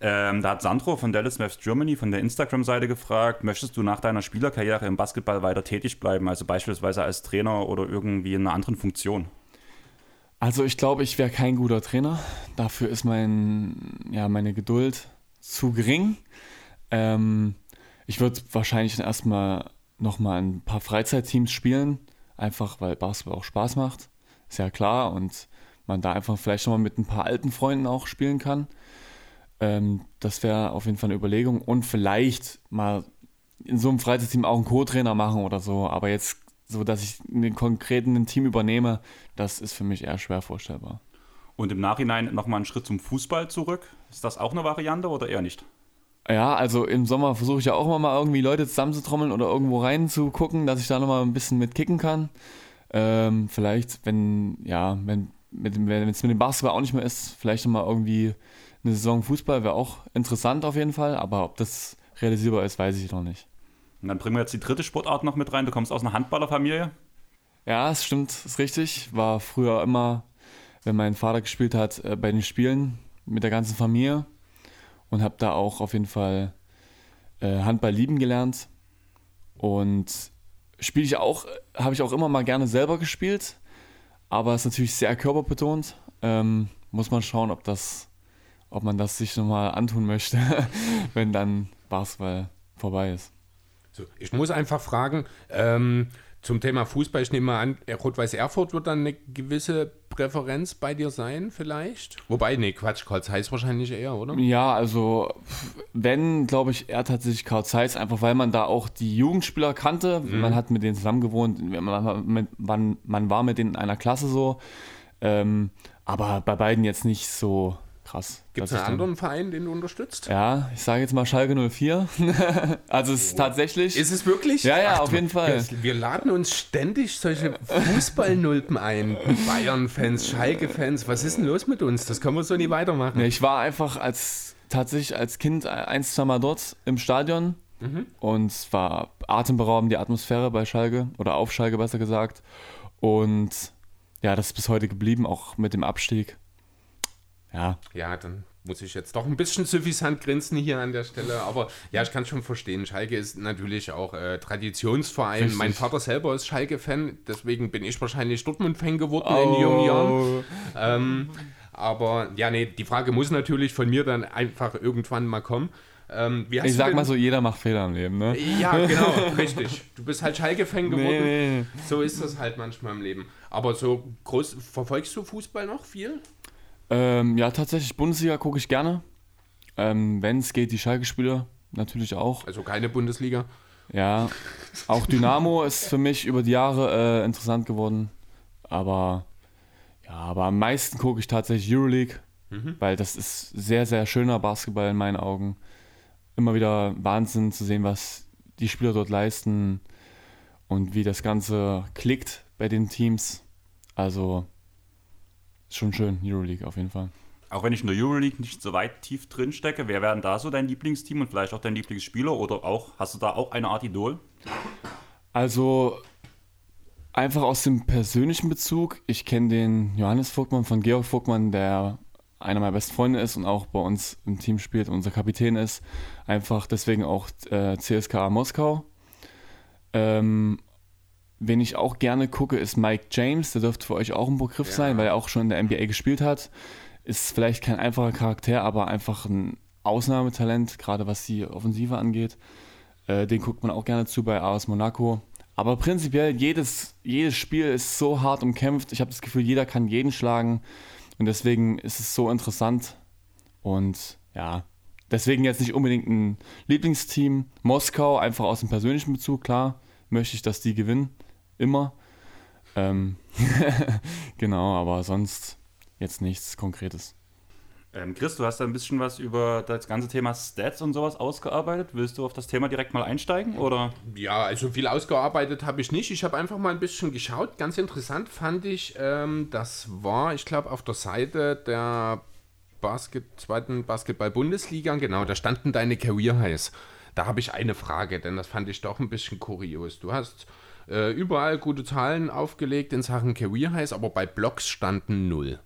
ähm, da hat Sandro von Dallas Maps Germany von der Instagram-Seite gefragt, möchtest du nach deiner Spielerkarriere im Basketball weiter tätig bleiben, also beispielsweise als Trainer oder irgendwie in einer anderen Funktion? Also ich glaube, ich wäre kein guter Trainer. Dafür ist mein, ja, meine Geduld zu gering. Ähm, ich würde wahrscheinlich erstmal nochmal ein paar Freizeitteams spielen, einfach weil Basketball auch Spaß macht. Ist ja klar und man da einfach vielleicht nochmal mit ein paar alten Freunden auch spielen kann. Ähm, das wäre auf jeden Fall eine Überlegung und vielleicht mal in so einem Freizeitteam auch einen Co-Trainer machen oder so, aber jetzt so, dass ich einen konkreten Team übernehme, das ist für mich eher schwer vorstellbar. Und im Nachhinein nochmal einen Schritt zum Fußball zurück. Ist das auch eine Variante oder eher nicht? Ja, also im Sommer versuche ich ja auch immer mal irgendwie Leute zusammenzutrommeln oder irgendwo reinzugucken, dass ich da nochmal ein bisschen mit kicken kann. Ähm, vielleicht, wenn, ja, wenn mit, es mit dem Basketball auch nicht mehr ist, vielleicht nochmal irgendwie eine Saison Fußball wäre auch interessant auf jeden Fall, aber ob das realisierbar ist, weiß ich noch nicht. Und dann bringen wir jetzt die dritte Sportart noch mit rein. Du kommst aus einer Handballerfamilie. Ja, es stimmt, ist richtig. War früher immer, wenn mein Vater gespielt hat, äh, bei den Spielen mit der ganzen Familie und habe da auch auf jeden Fall äh, Handball lieben gelernt. Und spiele ich auch, habe ich auch immer mal gerne selber gespielt, aber ist natürlich sehr körperbetont. Ähm, muss man schauen, ob das, ob man das sich nochmal antun möchte, wenn dann Basketball vorbei ist. So, ich muss einfach fragen, ähm, zum Thema Fußball, ich nehme mal an, Rot-Weiß Erfurt wird dann eine gewisse Präferenz bei dir sein, vielleicht? Wobei, nee, Quatsch, Karl Zeiss wahrscheinlich eher, oder? Ja, also wenn, glaube ich, eher tatsächlich Karl Zeiss, einfach weil man da auch die Jugendspieler kannte. Man hat mit denen zusammen gewohnt, man, man war mit denen in einer Klasse so. Ähm, aber bei beiden jetzt nicht so krass. Gibt es einen anderen Verein, den du unterstützt? Ja, ich sage jetzt mal Schalke 04. also es ist tatsächlich. Ist es wirklich? Ja, ja, Ach, auf du- jeden Fall. Wir, laden uns ständig solche Fußballnulpen ein. Bayern-Fans, Schalke-Fans. Was ist denn los mit uns? Das können wir so nie weitermachen. Nee, ich war einfach als tatsächlich als Kind ein, zwei Mal dort im Stadion und es war atemberaubend die Atmosphäre bei Schalke oder auf Schalke besser gesagt. Und ja, das ist bis heute geblieben, auch mit dem Abstieg. Ja. Ja, dann muss ich jetzt doch ein bisschen suffisant grinsen hier an der Stelle. Aber ja, ich kann schon verstehen. Schalke ist natürlich auch äh, Traditionsverein. Richtig. Mein Vater selber ist Schalke-Fan, deswegen bin ich wahrscheinlich Dortmund-Fan geworden in jungen Jahren. Ähm, aber ja, nee, die Frage muss natürlich von mir dann einfach irgendwann mal kommen. Ähm, Ich sag mal so, jeder macht Fehler im Leben, ne? Ja, genau, richtig. Du bist halt Schalke-Fan geworden. Nee. So ist das halt manchmal im Leben. Aber so groß, verfolgst du Fußball noch viel? Ähm, ja, tatsächlich, Bundesliga gucke ich gerne. Ähm, Wenn es geht, die Schalke-Spiele natürlich auch. Also keine Bundesliga. Ja, auch Dynamo ist für mich über die Jahre äh, interessant geworden. Aber ja, aber am meisten gucke ich tatsächlich Euroleague, weil das ist sehr, sehr schöner Basketball in meinen Augen. Immer wieder Wahnsinn zu sehen, was die Spieler dort leisten und wie das Ganze klickt bei den Teams. Also schon schön, Euroleague auf jeden Fall. Auch wenn ich in der Euroleague nicht so weit tief drin stecke, wer wären da so dein Lieblingsteam und vielleicht auch dein Lieblingsspieler oder auch, hast du da auch eine Art Idol? Also einfach aus dem persönlichen Bezug. Ich kenne den Johannes Vogtmann von Georg Vogtmann, der einer meiner besten Freunde ist und auch bei uns im Team spielt, unser Kapitän ist. Einfach deswegen auch äh, CSKA Moskau. Ähm, wen ich auch gerne gucke, ist Mike James. Der dürfte für euch auch ein Begriff Ja. sein, weil er auch schon in der NBA gespielt hat. Ist vielleicht kein einfacher Charakter, aber einfach ein Ausnahmetalent, gerade was die Offensive angeht. Äh, den guckt man auch gerne zu bei AS Monaco. Aber prinzipiell, jedes, jedes Spiel ist so hart umkämpft. Ich habe das Gefühl, jeder kann jeden schlagen. Und deswegen ist es so interessant. Und ja, deswegen jetzt nicht unbedingt ein Lieblingsteam. Moskau, einfach aus dem persönlichen Bezug, klar, möchte ich, dass die gewinnen. Immer. Ähm, genau, aber sonst jetzt nichts Konkretes. Ähm, Chris, du hast da ein bisschen was über das ganze Thema Stats und sowas ausgearbeitet. Willst du auf das Thema direkt mal einsteigen? Oder? Ja, also viel ausgearbeitet habe ich nicht. Ich habe einfach mal ein bisschen geschaut. Ganz interessant fand ich, ähm, das war, ich glaube, auf der Seite der Basket, zweiten Basketball-Bundesliga, genau, da standen deine Career Highs. Da habe ich eine Frage, denn das fand ich doch ein bisschen kurios. Du hast äh, überall gute Zahlen aufgelegt in Sachen Career Highs, aber bei Blocks standen null.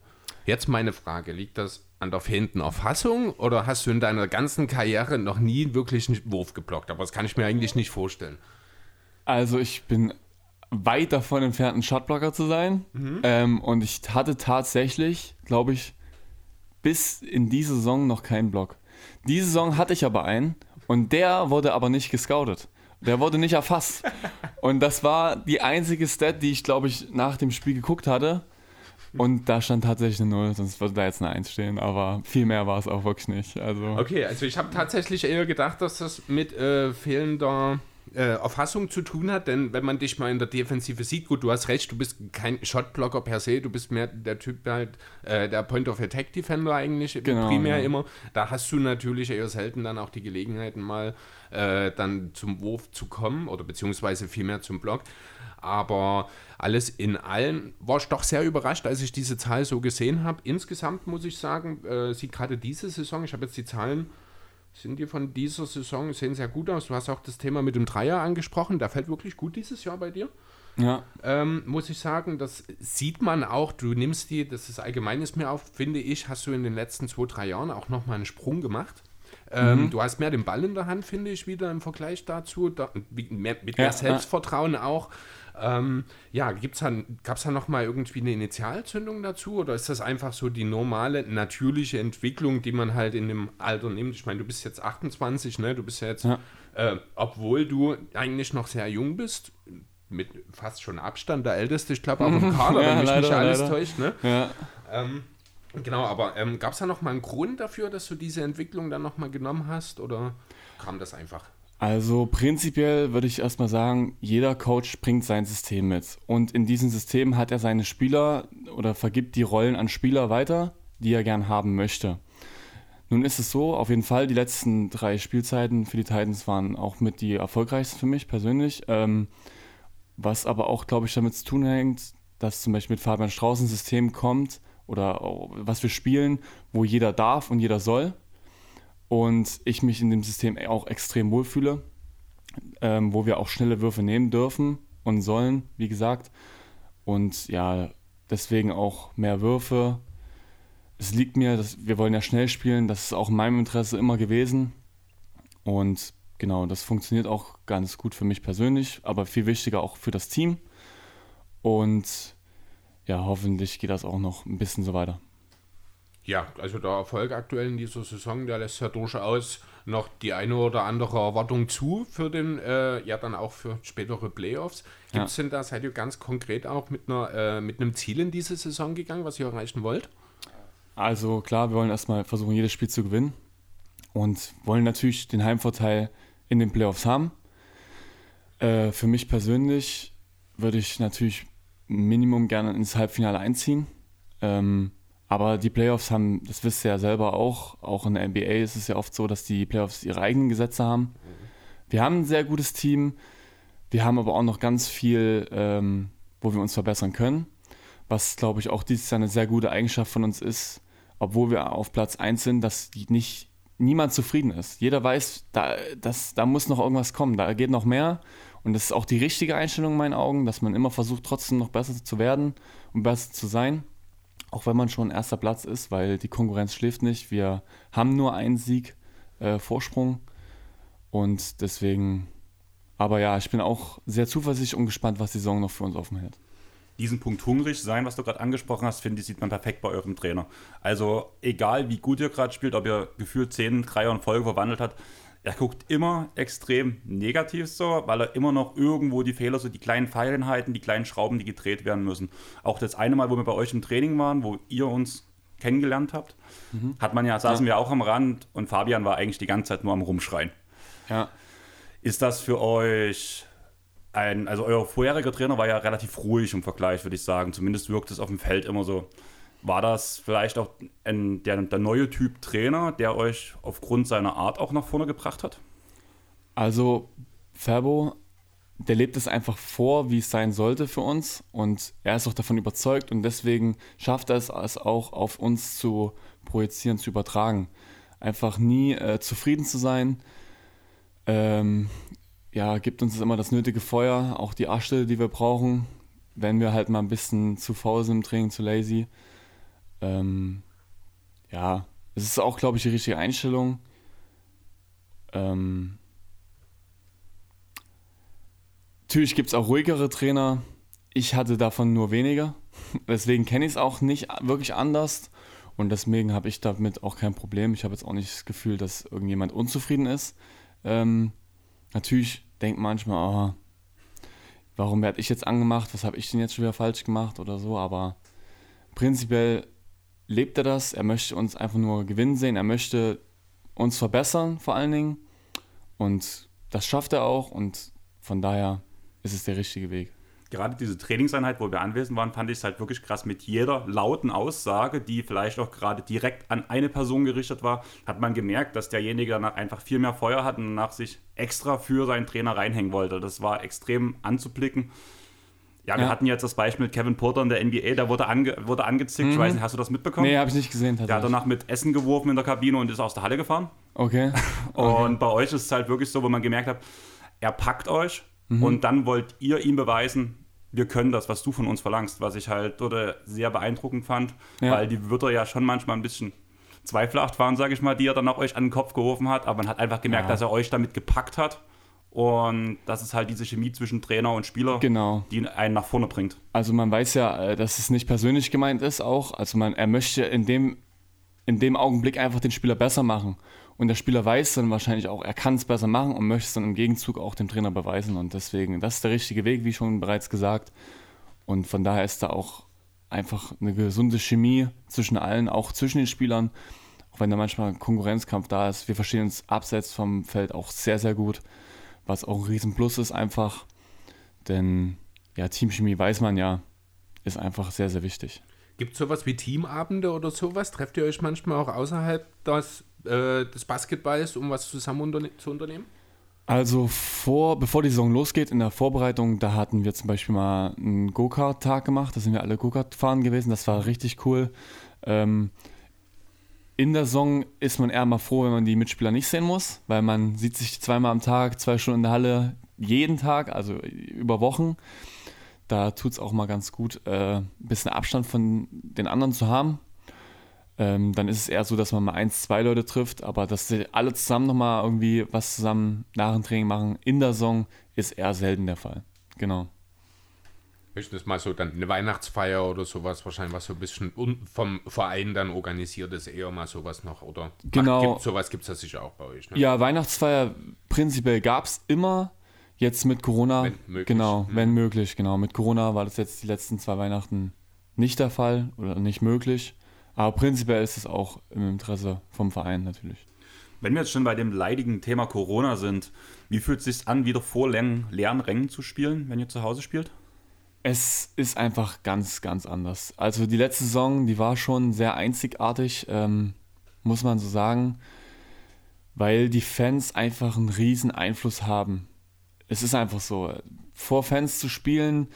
Jetzt meine Frage, liegt das an der fehlenden Erfassung oder hast du in deiner ganzen Karriere noch nie wirklich einen Wurf geblockt? Aber das kann ich mir eigentlich nicht vorstellen. Also ich bin weit davon entfernt, ein Shotblocker zu sein. Ähm, und ich hatte tatsächlich, glaube ich, bis in diese Saison noch keinen Block. Diese Saison hatte ich aber einen und der wurde aber nicht gescoutet. Der wurde nicht erfasst. Und das war die einzige Stat, die ich, glaube ich, nach dem Spiel geguckt hatte. Und da stand tatsächlich eine Null, sonst würde da jetzt eine Eins stehen. Aber viel mehr war es auch wirklich nicht. Also Okay, also ich habe tatsächlich eher gedacht, dass das mit äh, fehlender äh, Erfassung zu tun hat, denn wenn man dich mal in der Defensive sieht, gut, du hast recht, du bist kein Shotblocker per se, du bist mehr der Typ halt, äh, der Point-of-Attack-Defender eigentlich, Genau, primär ja. immer. Da hast du natürlich eher selten dann auch die Gelegenheiten mal äh, dann zum Wurf zu kommen oder beziehungsweise vielmehr zum Block. Aber alles in allem war ich doch sehr überrascht, als ich diese Zahl so gesehen habe. Insgesamt muss ich sagen, äh, sieht gerade diese Saison, ich habe jetzt die Zahlen, sind die von dieser Saison, sehen sehr gut aus. Du hast auch das Thema mit dem Dreier angesprochen, der fällt wirklich gut dieses Jahr bei dir. ja, Ähm, muss ich sagen, das sieht man auch, du nimmst die, das ist allgemein ist mir auf, finde ich, hast du in den letzten zwei, drei Jahren auch nochmal einen Sprung gemacht. Ähm, Du hast mehr den Ball in der Hand, finde ich, wieder im Vergleich dazu. Da, wie- mehr, mit mehr Ja, Selbstvertrauen auch. Ähm, ja, gibt's gab es da nochmal irgendwie eine Initialzündung dazu oder ist das einfach so die normale, natürliche Entwicklung, die man halt in dem Alter nimmt? Ich meine, du bist jetzt 28, ne? Du bist ja jetzt, Ja. äh, obwohl du eigentlich noch sehr jung bist, mit fast schon Abstand der Älteste, ich glaube auch im Kader, Ja, wenn mich nicht leider, alles leider. täuscht, ne? ja. Ähm, genau, aber ähm, gab es da nochmal einen Grund dafür, dass du diese Entwicklung dann nochmal genommen hast oder kam das einfach? Also prinzipiell würde ich erstmal sagen, jeder Coach bringt sein System mit. Und in diesem System hat er seine Spieler oder vergibt die Rollen an Spieler weiter, die er gern haben möchte. Nun ist es so, auf jeden Fall, die letzten drei Spielzeiten für die Titans waren auch mit die erfolgreichsten für mich persönlich. Ähm, was aber auch, glaube ich, damit zu tun hängt, dass zum Beispiel mit Fabian Strauß ein System kommt oder was wir spielen, wo jeder darf und jeder soll und ich mich in dem System auch extrem wohlfühle, ähm, wo wir auch schnelle Würfe nehmen dürfen und sollen, wie gesagt. Und ja, deswegen auch mehr Würfe, es liegt mir, dass wir wollen ja schnell spielen, das ist auch in meinem Interesse immer gewesen. Und genau, das funktioniert auch ganz gut für mich persönlich, aber viel wichtiger auch für das Team. Und ja, hoffentlich geht das auch noch ein bisschen so weiter. Ja, also der Erfolg aktuell in dieser Saison, der lässt ja durchaus noch die eine oder andere Erwartung zu für den, äh, ja dann auch für spätere Playoffs. Gibt es ja. denn da, seid ihr ganz konkret auch mit, einer, äh, mit einem Ziel in diese Saison gegangen, was ihr erreichen wollt? Also klar, wir wollen erstmal versuchen, jedes Spiel zu gewinnen und wollen natürlich den Heimvorteil in den Playoffs haben. Äh, für mich persönlich würde ich natürlich Minimum gerne ins Halbfinale einziehen. Ähm, aber die Playoffs haben, das wisst ihr ja selber auch, auch in der NBA ist es ja oft so, dass die Playoffs ihre eigenen Gesetze haben. Wir haben ein sehr gutes Team, wir haben aber auch noch ganz viel, ähm, wo wir uns verbessern können. Was, glaube ich, auch dieses Jahr eine sehr gute Eigenschaft von uns ist, obwohl wir auf Platz 1 sind, dass nicht niemand zufrieden ist. Jeder weiß, da, das, da muss noch irgendwas kommen, da geht noch mehr. Und das ist auch die richtige Einstellung in meinen Augen, dass man immer versucht, trotzdem noch besser zu werden und besser zu sein. Auch wenn man schon erster Platz ist, weil die Konkurrenz schläft nicht. Wir haben nur einen Sieg äh, Vorsprung. Und deswegen, aber ja, ich bin auch sehr zuversichtlich und gespannt, was die Saison noch für uns offen hält diesen Punkt hungrig sein, was du gerade angesprochen hast, finde ich, sieht man perfekt bei eurem Trainer. Also egal wie gut ihr gerade spielt, ob ihr gefühlt 10 Dreier in Folge verwandelt hat, er guckt immer extrem negativ so, weil er immer noch irgendwo die Fehler, so die kleinen Feinheiten, die kleinen Schrauben, die gedreht werden müssen. Auch das eine Mal, wo wir bei euch im Training waren, wo ihr uns kennengelernt habt, mhm. hat man ja, saßen ja. wir auch am Rand und Fabian war eigentlich die ganze Zeit nur am Rumschreien. Ja. Ist das für euch ein, also euer vorheriger Trainer war ja relativ ruhig im Vergleich, würde ich sagen. Zumindest wirkt es auf dem Feld immer so. War das vielleicht auch ein, der, der neue Typ Trainer, der euch aufgrund seiner Art auch nach vorne gebracht hat? Also, Fabo, der lebt es einfach vor, wie es sein sollte für uns. Und er ist auch davon überzeugt und deswegen schafft er es, es auch auf uns zu projizieren, zu übertragen. Einfach nie äh, zufrieden zu sein. Ähm, ja, gibt uns immer das nötige Feuer, auch die Asche, die wir brauchen, wenn wir halt mal ein bisschen zu faul sind im Training, zu lazy. Ähm, ja, es ist auch, glaube ich, die richtige Einstellung. Ähm, natürlich gibt es auch ruhigere Trainer. Ich hatte davon nur weniger. Deswegen kenne ich es auch nicht wirklich anders. Und deswegen habe ich damit auch kein Problem. Ich habe jetzt auch nicht das Gefühl, dass irgendjemand unzufrieden ist. Ähm, natürlich denkt manchmal, oh, warum werde ich jetzt angemacht, was habe ich denn jetzt schon wieder falsch gemacht oder so, aber prinzipiell lebt er das, er möchte uns einfach nur gewinnen sehen, er möchte uns verbessern vor allen Dingen und das schafft er auch und von daher ist es der richtige Weg gerade diese Trainingseinheit, wo wir anwesend waren, fand ich es halt wirklich krass. Mit jeder lauten Aussage, die vielleicht auch gerade direkt an eine Person gerichtet war, hat man gemerkt, dass derjenige danach einfach viel mehr Feuer hat und danach sich extra für seinen Trainer reinhängen wollte. Das war extrem anzublicken. Ja, wir ja. hatten jetzt das Beispiel mit Kevin Porter in der NBA, da wurde, ange, wurde angezickt. Mhm. Ich weiß nicht, hast du das mitbekommen? Nee, habe ich nicht gesehen. Der hat danach mit Essen geworfen in der Kabine und ist aus der Halle gefahren. Okay. okay. Und bei euch ist es halt wirklich so, wo man gemerkt hat, er packt euch, Mhm. Und dann wollt ihr ihm beweisen, wir können das, was du von uns verlangst, was ich halt oder sehr beeindruckend fand, ja. weil die Wörter ja schon manchmal ein bisschen zweifelhaft waren, sage ich mal, die er dann auch euch an den Kopf geworfen hat, aber man hat einfach gemerkt, ja. dass er euch damit gepackt hat und das ist halt diese Chemie zwischen Trainer und Spieler, genau. die einen nach vorne bringt. Also man weiß ja, äh, dass es nicht persönlich gemeint ist auch, also man, er möchte in dem, in dem Augenblick einfach den Spieler besser machen und der Spieler weiß dann wahrscheinlich auch, er kann es besser machen und möchte es dann im Gegenzug auch dem Trainer beweisen. Und deswegen, das ist der richtige Weg, wie schon bereits gesagt. Und von daher ist da auch einfach eine gesunde Chemie zwischen allen, auch zwischen den Spielern. Auch wenn da manchmal ein Konkurrenzkampf da ist. Wir verstehen uns abseits vom Feld auch sehr, sehr gut. Was auch ein Riesenplus ist einfach. Denn ja, Teamchemie weiß man ja, ist einfach sehr, sehr wichtig. Gibt es sowas wie Teamabende oder sowas? Trefft ihr euch manchmal auch außerhalb des äh, des Basketballs, um was zusammen unterne zu unternehmen? Also vor, bevor die Saison losgeht, in der Vorbereitung, da hatten wir zum Beispiel mal einen Go-Kart-Tag gemacht, da sind wir alle Go-Kart fahren gewesen, das war richtig cool. Ähm, in der Saison ist man eher mal froh, wenn man die Mitspieler nicht sehen muss, weil man sieht sich zweimal am Tag, zwei Stunden in der Halle, jeden Tag, also über Wochen. Da tut es auch mal ganz gut, äh, ein bisschen Abstand von den anderen zu haben. Ähm, dann ist es eher so, dass man mal eins, zwei Leute trifft, aber dass sie alle zusammen nochmal irgendwie was zusammen nach dem Training machen in der Saison, ist eher selten der Fall. Genau. Höchstens mal so dann eine Weihnachtsfeier oder sowas, wahrscheinlich was so ein bisschen vom Verein dann organisiert ist, eher mal sowas noch, oder? Genau. Ach, gibt, sowas gibt es ja sicher auch bei euch, ne? Ja, Weihnachtsfeier prinzipiell gab es immer. Jetzt mit Corona, Wenn möglich. genau, Mhm. wenn möglich, genau. Mit Corona war das jetzt die letzten zwei Weihnachten nicht der Fall oder nicht möglich. Aber prinzipiell ist es auch im Interesse vom Verein natürlich. Wenn wir jetzt schon bei dem leidigen Thema Corona sind, wie fühlt es sich an, wieder vor leeren Rängen zu spielen, wenn ihr zu Hause spielt? Es ist einfach ganz, ganz anders. Also die letzte Saison, die war schon sehr einzigartig, ähm, muss man so sagen, weil die Fans einfach einen riesen Einfluss haben. Es ist einfach so, vor Fans zu spielen,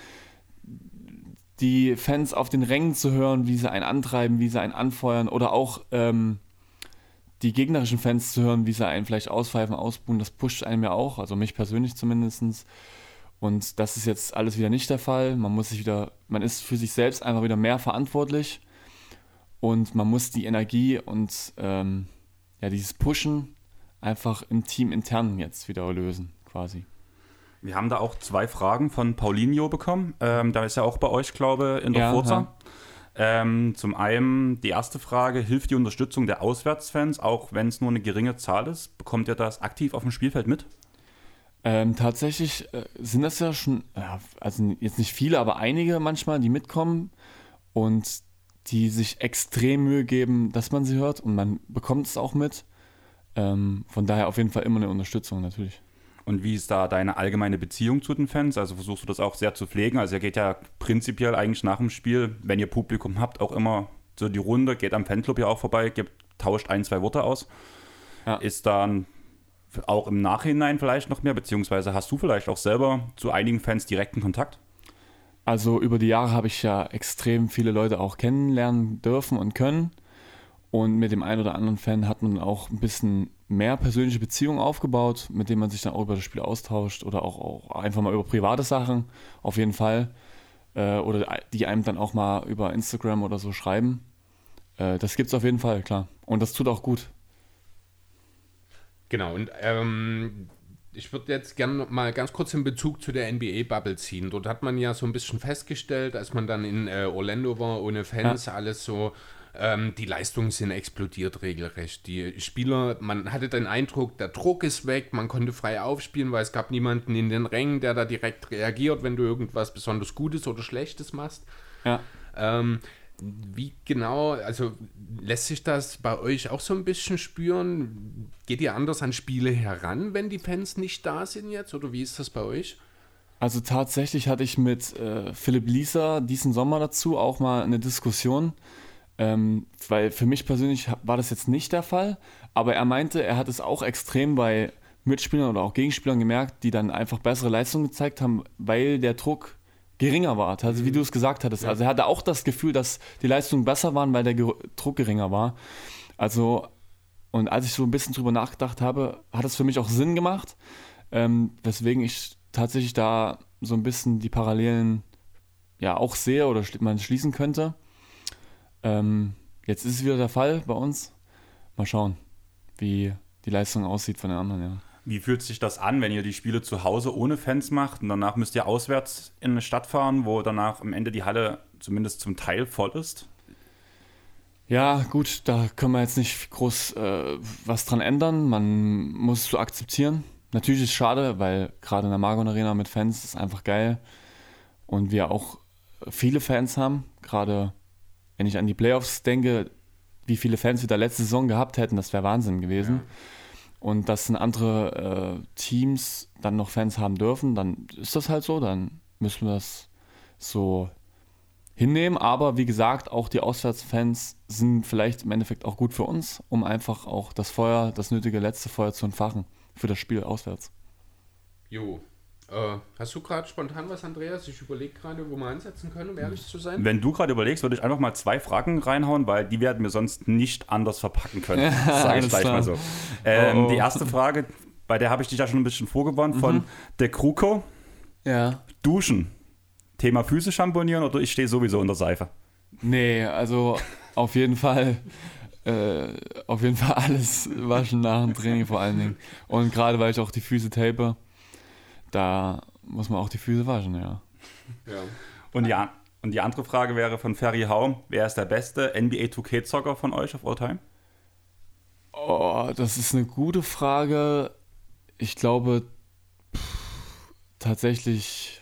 die Fans auf den Rängen zu hören, wie sie einen antreiben, wie sie einen anfeuern oder auch ähm, die gegnerischen Fans zu hören, wie sie einen vielleicht auspfeifen, ausbuhen, das pusht einem ja auch, also mich persönlich zumindestens. Und das ist jetzt alles wieder nicht der Fall. Man muss sich wieder, man ist für sich selbst einfach wieder mehr verantwortlich und man muss die Energie und ähm, ja, dieses Pushen einfach im Team intern jetzt wieder lösen, quasi. Wir haben da auch zwei Fragen von Paulinho bekommen. Ähm, da ist ja auch bei euch, glaube ich, in der Ja, Forza. Ähm, zum einen die erste Frage, hilft die Unterstützung der Auswärtsfans, auch wenn es nur eine geringe Zahl ist? Bekommt ihr das aktiv auf dem Spielfeld mit? Ähm, tatsächlich äh, sind das ja schon, also jetzt nicht viele, aber einige manchmal, die mitkommen und die sich extrem Mühe geben, dass man sie hört und man bekommt es auch mit. Ähm, von daher auf jeden Fall immer eine Unterstützung natürlich. Und wie ist da deine allgemeine Beziehung zu den Fans? Also versuchst du das auch sehr zu pflegen? Also ihr geht ja prinzipiell eigentlich nach dem Spiel, wenn ihr Publikum habt, auch immer so die Runde, geht am Fanclub ja auch vorbei, gibt, tauscht ein, zwei Worte aus. Ja. Ist dann auch im Nachhinein vielleicht noch mehr, beziehungsweise hast du vielleicht auch selber zu einigen Fans direkten Kontakt? Also über die Jahre habe ich ja extrem viele Leute auch kennenlernen dürfen und können. Und mit dem einen oder anderen Fan hat man auch ein bisschen mehr persönliche Beziehungen aufgebaut, mit denen man sich dann auch über das Spiel austauscht oder auch, auch einfach mal über private Sachen, auf jeden Fall. Äh, oder die einem dann auch mal über Instagram oder so schreiben. Äh, das gibt es auf jeden Fall, klar. Und das tut auch gut. Genau, und ähm, ich würde jetzt gerne mal ganz kurz in Bezug zu der NBA-Bubble ziehen. Dort hat man ja so ein bisschen festgestellt, als man dann in äh, Orlando war, ohne Fans, alles so, ähm, die Leistungen sind explodiert regelrecht. Die Spieler, man hatte den Eindruck, der Druck ist weg, man konnte frei aufspielen, weil es gab niemanden in den Rängen, der da direkt reagiert, wenn du irgendwas besonders Gutes oder Schlechtes machst. Ja. Ähm, wie genau, also lässt sich das bei euch auch so ein bisschen spüren? Geht ihr anders an Spiele heran, wenn die Fans nicht da sind jetzt? Oder wie ist das bei euch? Also tatsächlich hatte ich mit äh, Philipp Lieser diesen Sommer dazu auch mal eine Diskussion, ähm, weil für mich persönlich war das jetzt nicht der Fall, aber er meinte, er hat es auch extrem bei Mitspielern oder auch Gegenspielern gemerkt, die dann einfach bessere Leistungen gezeigt haben, weil der Druck geringer war, also wie du es gesagt hattest. Also er hatte auch das Gefühl, dass die Leistungen besser waren, weil der Druck geringer war. Also und als ich so ein bisschen drüber nachgedacht habe, hat es für mich auch Sinn gemacht, ähm, weswegen ich tatsächlich da so ein bisschen die Parallelen ja auch sehe oder man schließen könnte. Ähm, jetzt ist es wieder der Fall bei uns. Mal schauen, wie die Leistung aussieht von den anderen, ja. Wie fühlt sich das an, wenn ihr die Spiele zu Hause ohne Fans macht und danach müsst ihr auswärts in eine Stadt fahren, wo danach am Ende die Halle zumindest zum Teil voll ist? Ja, gut, da können wir jetzt nicht groß äh, was dran ändern. Man muss es so akzeptieren. Natürlich ist es schade, weil gerade in der Margon Arena mit Fans ist einfach geil. Und wir auch viele Fans haben. Gerade wenn ich an die Playoffs denke, wie viele Fans wir da letzte Saison gehabt hätten, das wäre Wahnsinn gewesen. Und dass dann andere äh, Teams dann noch Fans haben dürfen, dann ist das halt so. Dann müssen wir das so hinnehmen. Aber wie gesagt, auch die Auswärtsfans sind vielleicht im Endeffekt auch gut für uns, um einfach auch das Feuer, das nötige letzte Feuer zu entfachen für das Spiel auswärts. Jo. Äh, hast du gerade spontan was, Andreas? Ich überlege gerade, wo wir ansetzen können, um ehrlich zu sein. Wenn du gerade überlegst, würde ich einfach mal zwei Fragen reinhauen, weil die werden wir sonst nicht anders verpacken können. Sag ich Alles gleich mal so. Ähm, Oh, oh. Die erste Frage, bei der habe ich dich ja schon ein bisschen vorgewarnt, von der Kruko. Ja. Duschen. Thema Füße schamponieren oder ich stehe sowieso in der Seife? Nee, also Auf jeden Fall. Äh, auf jeden Fall alles waschen nach dem Training vor allen Dingen. Und gerade weil ich auch die Füße tape, da muss man auch die Füße waschen, ja. ja. Und, ja, und die andere Frage wäre von Ferry Hau, wer ist der beste NBA 2K-Zocker von euch auf All Time? Oh, das ist eine gute Frage. Ich glaube pff, tatsächlich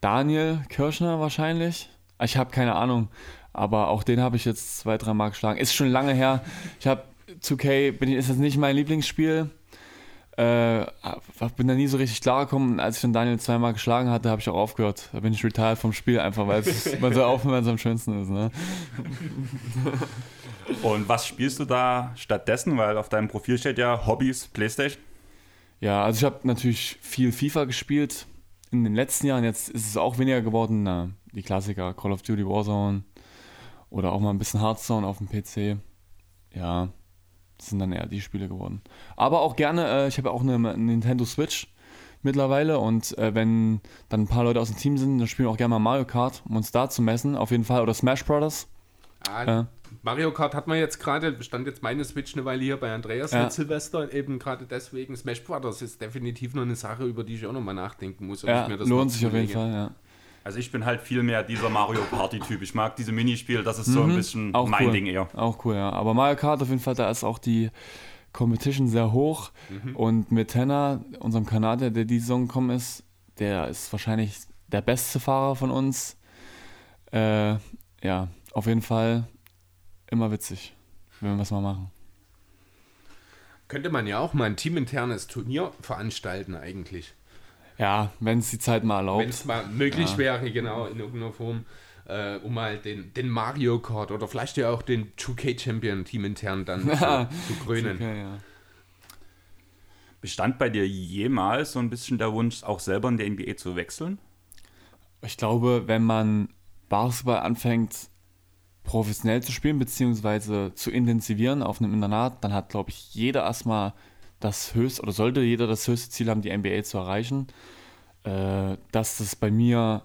Daniel Kirschner wahrscheinlich. Ich habe keine Ahnung, aber auch den habe ich jetzt zwei, drei Mal geschlagen. Ist schon lange her. Ich habe 2K, bin, ist das nicht mein Lieblingsspiel. Äh, bin da nie so richtig klar gekommen. Als ich dann Daniel zweimal geschlagen hatte, habe ich auch aufgehört. Da bin ich retired vom Spiel einfach, weil es, man soll aufhören, wenn es am schönsten ist. Ne? Und was spielst du da stattdessen? Weil auf deinem Profil steht ja Hobbys, Playstation. Ja, also ich habe natürlich viel FIFA gespielt in den letzten Jahren. Jetzt ist es auch weniger geworden. Na, die Klassiker, Call of Duty Warzone oder auch mal ein bisschen Hearthstone auf dem PC. Ja, das sind dann eher die Spiele geworden. Aber auch gerne, äh, ich habe auch eine, eine, Nintendo Switch mittlerweile und äh, wenn dann ein paar Leute aus dem Team sind, dann spielen wir auch gerne mal Mario Kart, um uns da zu messen, auf jeden Fall. Oder Smash Brothers. Ah, äh, Mario Kart hat man jetzt gerade, stand jetzt meine Switch eine Weile hier bei Andreas ja. mit Silvester, eben gerade deswegen. Smash Brothers ist definitiv noch eine Sache, über die ich auch nochmal nachdenken muss. ja, lohnt sich auf jeden Fall, ja. Also ich bin halt viel mehr dieser Mario Party-Typ. Ich mag diese Minispiele, das ist so ein mhm. bisschen auch mein cool. Ding eher. Auch cool, ja. Aber Mario Kart auf jeden Fall, da ist auch die Competition sehr hoch. Mhm. Und mit Tenna, unserem Kanadier, der die Saison gekommen ist, der ist wahrscheinlich der beste Fahrer von uns. Äh, ja, auf jeden Fall immer witzig, wenn wir was mal machen. Könnte man ja auch mal ein teaminternes Turnier veranstalten eigentlich. Ja, wenn es die Zeit mal erlaubt. Wenn es mal möglich ja. wäre, genau, in irgendeiner Form, äh, um mal den, den Mario Kart oder vielleicht ja auch den 2K Champion Team intern dann ja. zu, zu, krönen. 2K, ja. Bestand bei dir jemals so ein bisschen der Wunsch, auch selber in der NBA zu wechseln? Ich glaube, wenn man Basketball anfängt, professionell zu spielen, beziehungsweise zu intensivieren auf einem Internat, dann hat, glaube ich, jeder erstmal das höchste, oder sollte jeder das höchste Ziel haben, die NBA zu erreichen. Äh, dass das bei mir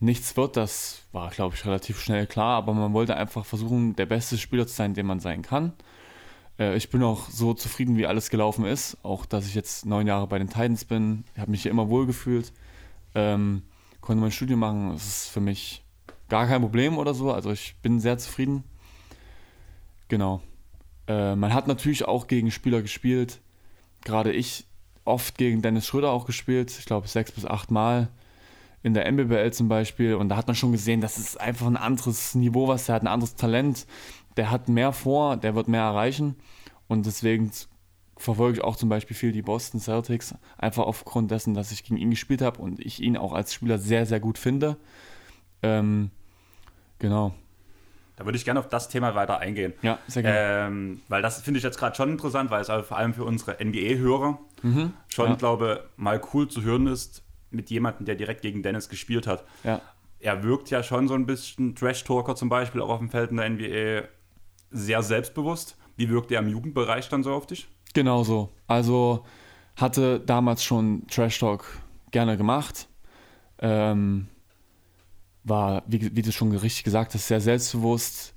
nichts wird, das war, glaube ich, relativ schnell klar, aber man wollte einfach versuchen, der beste Spieler zu sein, den man sein kann. Äh, ich bin auch so zufrieden, wie alles gelaufen ist, auch dass ich jetzt neun Jahre bei den Titans bin, Ich habe mich hier immer wohl gefühlt, ähm, konnte mein Studium machen, das ist für mich gar kein Problem oder so, also ich bin sehr zufrieden. Genau. Äh, man hat natürlich auch gegen Spieler gespielt, gerade ich oft gegen Dennis Schröder auch gespielt, ich glaube sechs bis acht Mal in der MBBL zum Beispiel und da hat man schon gesehen, das ist einfach ein anderes Niveau, was der hat, ein anderes Talent, der hat mehr vor, der wird mehr erreichen und deswegen verfolge ich auch zum Beispiel viel die Boston Celtics, einfach aufgrund dessen, dass ich gegen ihn gespielt habe und ich ihn auch als Spieler sehr, sehr gut finde. Ähm, genau. Da würde ich gerne auf das Thema weiter eingehen. Ja, sehr gerne. Ähm, weil das finde ich jetzt gerade schon interessant, weil es also vor allem für unsere NBA-Hörer mhm, schon, ja. glaube mal cool zu hören ist, mit jemandem, der direkt gegen Dennis gespielt hat. Ja. Er wirkt ja schon so ein bisschen Trash-Talker zum Beispiel, auch auf dem Feld in der NBA, sehr selbstbewusst. Wie wirkt er im Jugendbereich dann so auf dich? Genau so. Also hatte damals schon Trash-Talk gerne gemacht. Ähm, war, wie, wie du schon richtig gesagt hast, sehr selbstbewusst,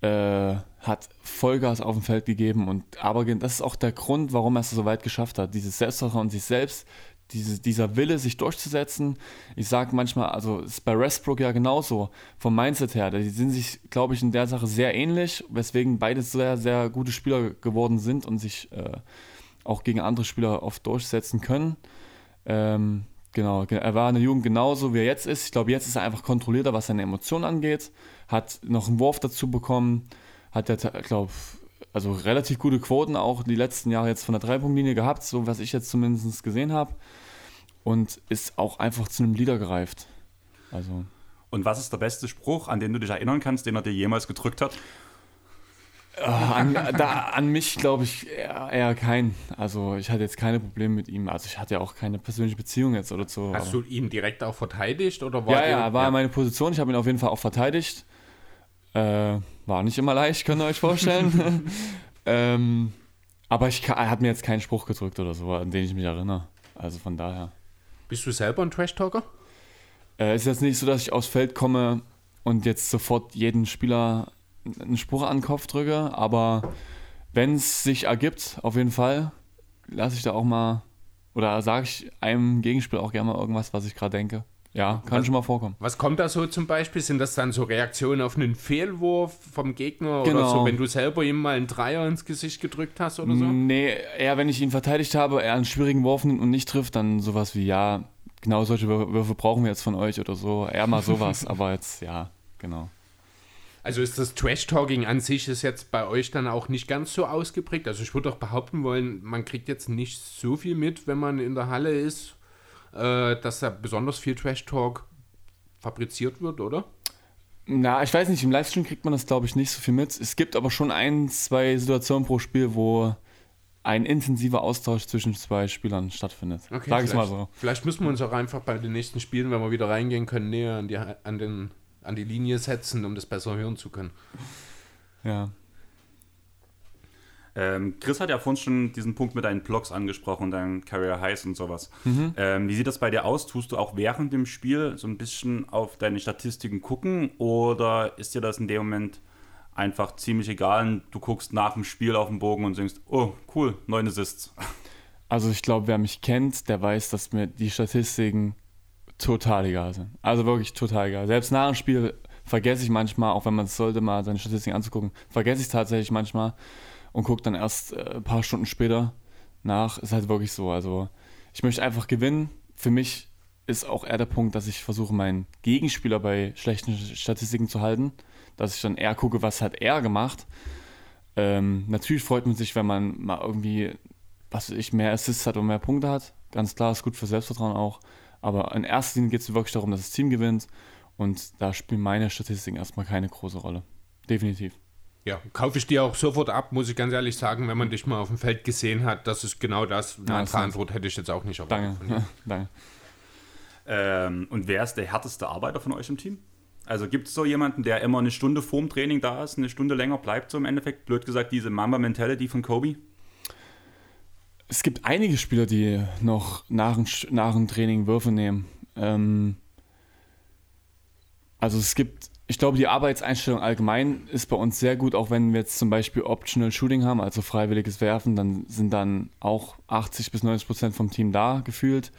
äh, hat Vollgas auf dem Feld gegeben und aber das ist auch der Grund, warum er es so weit geschafft hat. Dieses Selbstvertrauen sich selbst, diese, dieser Wille, sich durchzusetzen. Ich sage manchmal, also ist bei Westbrook ja genauso, vom Mindset her. Die sind sich, glaube ich, in der Sache sehr ähnlich, weswegen beide sehr, sehr gute Spieler geworden sind und sich äh, auch gegen andere Spieler oft durchsetzen können. Ähm, Genau, er war in der Jugend genauso, wie er jetzt ist. Ich glaube, jetzt ist er einfach kontrollierter, was seine Emotionen angeht. Hat noch einen Wurf dazu bekommen. Hat er, glaube also relativ gute Quoten auch die letzten Jahre jetzt von der Dreipunktlinie gehabt, so was ich jetzt zumindest gesehen habe. Und ist auch einfach zu einem Leader gereift. Also. Und was ist der beste Spruch, an den du dich erinnern kannst, den er dir jemals gedrückt hat? Äh, an, da, an mich glaube ich eher, eher, kein. Also ich hatte jetzt keine Probleme mit ihm. Also ich hatte ja auch keine persönliche Beziehung jetzt oder so. Hast du ihn direkt auch verteidigt oder war Ja, ja, war ja. meine Position. Ich habe ihn auf jeden Fall auch verteidigt. Äh, war nicht immer leicht, könnt ihr euch vorstellen. ähm, aber ich, er hat mir jetzt keinen Spruch gedrückt oder so, an den ich mich erinnere. Also von daher. Bist du selber ein Trash-Talker? Äh, ist jetzt nicht so, dass ich aufs Feld komme und jetzt sofort jeden Spieler einen Spruch an den Kopf drücke, aber wenn es sich ergibt, auf jeden Fall, lasse ich da auch mal, oder sage ich einem Gegenspiel auch gerne mal irgendwas, was ich gerade denke. Ja, kann Was- schon mal vorkommen. Was kommt da so zum Beispiel? Sind das dann so Reaktionen auf einen Fehlwurf vom Gegner oder Genau. so, wenn du selber ihm mal einen Dreier ins Gesicht gedrückt hast oder so? Nee, eher wenn ich ihn verteidigt habe, er einen schwierigen Wurf nimmt und nicht trifft, dann sowas wie, ja, genau solche Wür- Würfe brauchen wir jetzt von euch oder so. Eher mal sowas, aber jetzt, ja, genau. Also ist das Trash-Talking an sich ist jetzt bei euch dann auch nicht ganz so ausgeprägt? Also ich würde auch behaupten wollen, man kriegt jetzt nicht so viel mit, wenn man in der Halle ist, äh, dass da besonders viel Trash-Talk fabriziert wird, oder? Na, ich weiß nicht, im Livestream kriegt man das, glaube ich, nicht so viel mit. Es gibt aber schon ein, zwei Situationen pro Spiel, wo ein intensiver Austausch zwischen zwei Spielern stattfindet. Okay, Sag ich mal vielleicht- so. Vielleicht müssen wir uns auch einfach bei den nächsten Spielen, wenn wir wieder reingehen können, näher an die, an den, an die Linie setzen, um das besser hören zu können. Ja. Ähm, Chris hat ja vorhin schon diesen Punkt mit deinen Blogs angesprochen, deinen Career Highs und sowas. Mhm. Ähm, wie sieht das bei dir aus? Tust du auch während dem Spiel so ein bisschen auf deine Statistiken gucken oder ist dir das in dem Moment einfach ziemlich egal und du guckst nach dem Spiel auf den Bogen und denkst, oh cool, neun Assists. Also ich glaube, wer mich kennt, der weiß, dass mir die Statistiken total egal sind. Also wirklich total egal. Selbst nach dem Spiel vergesse ich manchmal, auch wenn man es sollte, mal seine Statistiken anzugucken, vergesse ich es tatsächlich manchmal und gucke dann erst äh, ein paar Stunden später nach. Ist halt wirklich so. Also ich möchte einfach gewinnen. Für mich ist auch eher der Punkt, dass ich versuche, meinen Gegenspieler bei schlechten Statistiken zu halten. Dass ich dann eher gucke, was hat er gemacht. Ähm, natürlich freut man sich, wenn man mal irgendwie, was weiß ich, mehr Assists hat und mehr Punkte hat. Ganz klar, ist gut für Selbstvertrauen auch. Aber in erster Linie geht es wirklich darum, dass das Team gewinnt. Und da spielen meine Statistiken erstmal keine große Rolle. Definitiv. Ja, kaufe ich dir auch sofort ab, muss ich ganz ehrlich sagen, wenn man dich mal auf dem Feld gesehen hat, das ist genau das. Eine Ja, andere Antwort hätte ich jetzt auch nicht erwartet. Danke. von dir. Danke. Ähm, und wer ist der härteste Arbeiter von euch im Team? Also gibt es so jemanden, der immer eine Stunde vorm Training da ist, eine Stunde länger bleibt, so im Endeffekt? Blöd gesagt, diese Mamba-Mentality von Kobe? Es gibt einige Spieler, die noch nach nach dem Training Würfe nehmen. Ähm, also es gibt, ich glaube, die Arbeitseinstellung allgemein ist bei uns sehr gut, auch wenn wir jetzt zum Beispiel Optional Shooting haben, also freiwilliges Werfen, dann sind dann auch 80 bis 90 Prozent vom Team da gefühlt.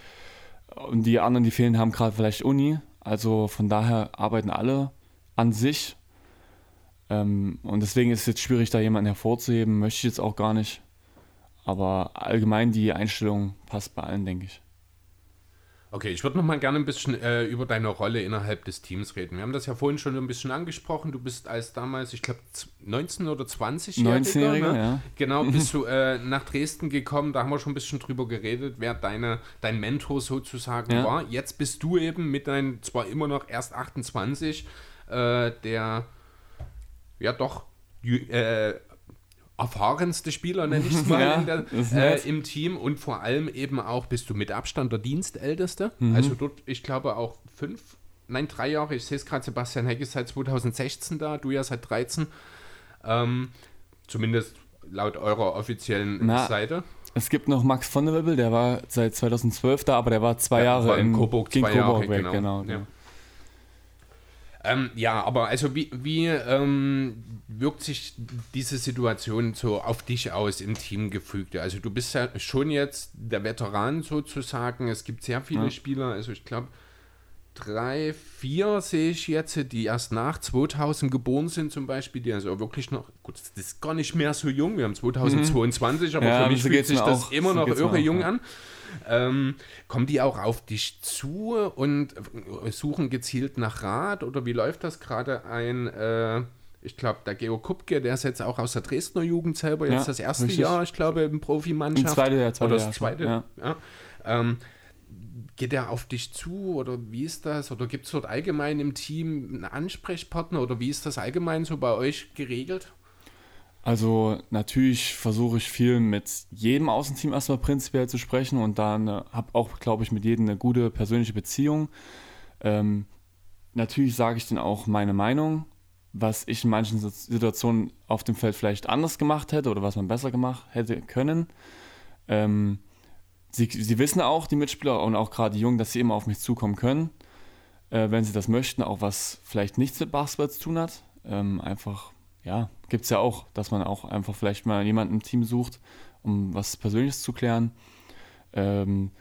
Und die anderen, die fehlen, haben gerade vielleicht Uni. Also von daher arbeiten alle an sich. Ähm, und deswegen ist es jetzt schwierig, da jemanden hervorzuheben, möchte ich jetzt auch gar nicht. Aber allgemein die Einstellung passt bei allen, denke ich. Okay, ich würde noch mal gerne ein bisschen äh, über deine Rolle innerhalb des Teams reden. Wir haben das ja vorhin schon ein bisschen angesprochen. Du bist als damals, ich glaube, 19 oder 20 19-Jähriger, ne? ja. Genau, bist du äh, nach Dresden gekommen. Da haben wir schon ein bisschen drüber geredet, wer deine, dein Mentor sozusagen Ja. war. Jetzt bist du eben mit deinen, zwar immer noch erst 28, äh, der ja doch äh, erfahrenste Spieler, nenne ich es mal, Ja, in der, äh, im Team und vor allem eben auch bist du mit Abstand der Dienstälteste. Mhm. Also dort, ich glaube auch fünf, nein, drei Jahre. Ich sehe es gerade, Sebastian Heck ist seit 2016 da, du ja seit 13. Ähm, zumindest laut eurer offiziellen Na, Seite. Es gibt noch Max von der Wibbel, der war seit 2012 da, aber der war zwei Ja, Jahre war in in Coburg gegen zwei Jahre, Coburg weg, genau. genau. Ja. Ähm, ja, aber also wie, wie ähm, wirkt sich diese Situation so auf dich aus im Teamgefüge? Also du bist ja schon jetzt der Veteran sozusagen. Es gibt sehr viele Ja. Spieler, also ich glaube drei, vier sehe ich jetzt, die erst nach 2000 geboren sind zum Beispiel, die also wirklich noch, gut, das ist gar nicht mehr so jung, wir haben 2022, aber Mhm. Ja, für mich fühlt sich das auch. immer noch irre jung ja. an. Ähm, kommen die auch auf dich zu und suchen gezielt nach Rat oder wie läuft das gerade ein, äh, ich glaube, der Geo Kupke, der ist jetzt auch aus der Dresdner Jugend selber, jetzt Ja, das erste richtig. Jahr, ich glaube, im Profimannschaft. Im zweiten Jahr, zweite oder das Jahr zweite, ja. ja. Ähm, geht er auf dich zu oder wie ist das? Oder gibt es dort allgemein im Team einen Ansprechpartner oder wie ist das allgemein so bei euch geregelt? Also natürlich versuche ich viel mit jedem Außenteam erstmal prinzipiell zu sprechen und dann habe auch, glaube ich, mit jedem eine gute persönliche Beziehung. Ähm, natürlich sage ich dann auch meine Meinung, was ich in manchen Sit- Situationen auf dem Feld vielleicht anders gemacht hätte oder was man besser gemacht hätte können. Ähm, sie, sie wissen auch, die Mitspieler und auch gerade die Jungen, dass sie immer auf mich zukommen können, äh, wenn sie das möchten, auch was vielleicht nichts mit Basketball zu tun hat. Ähm, einfach, ja, gibt es ja auch, dass man auch einfach vielleicht mal jemanden im Team sucht, um was Persönliches zu klären. Ähm,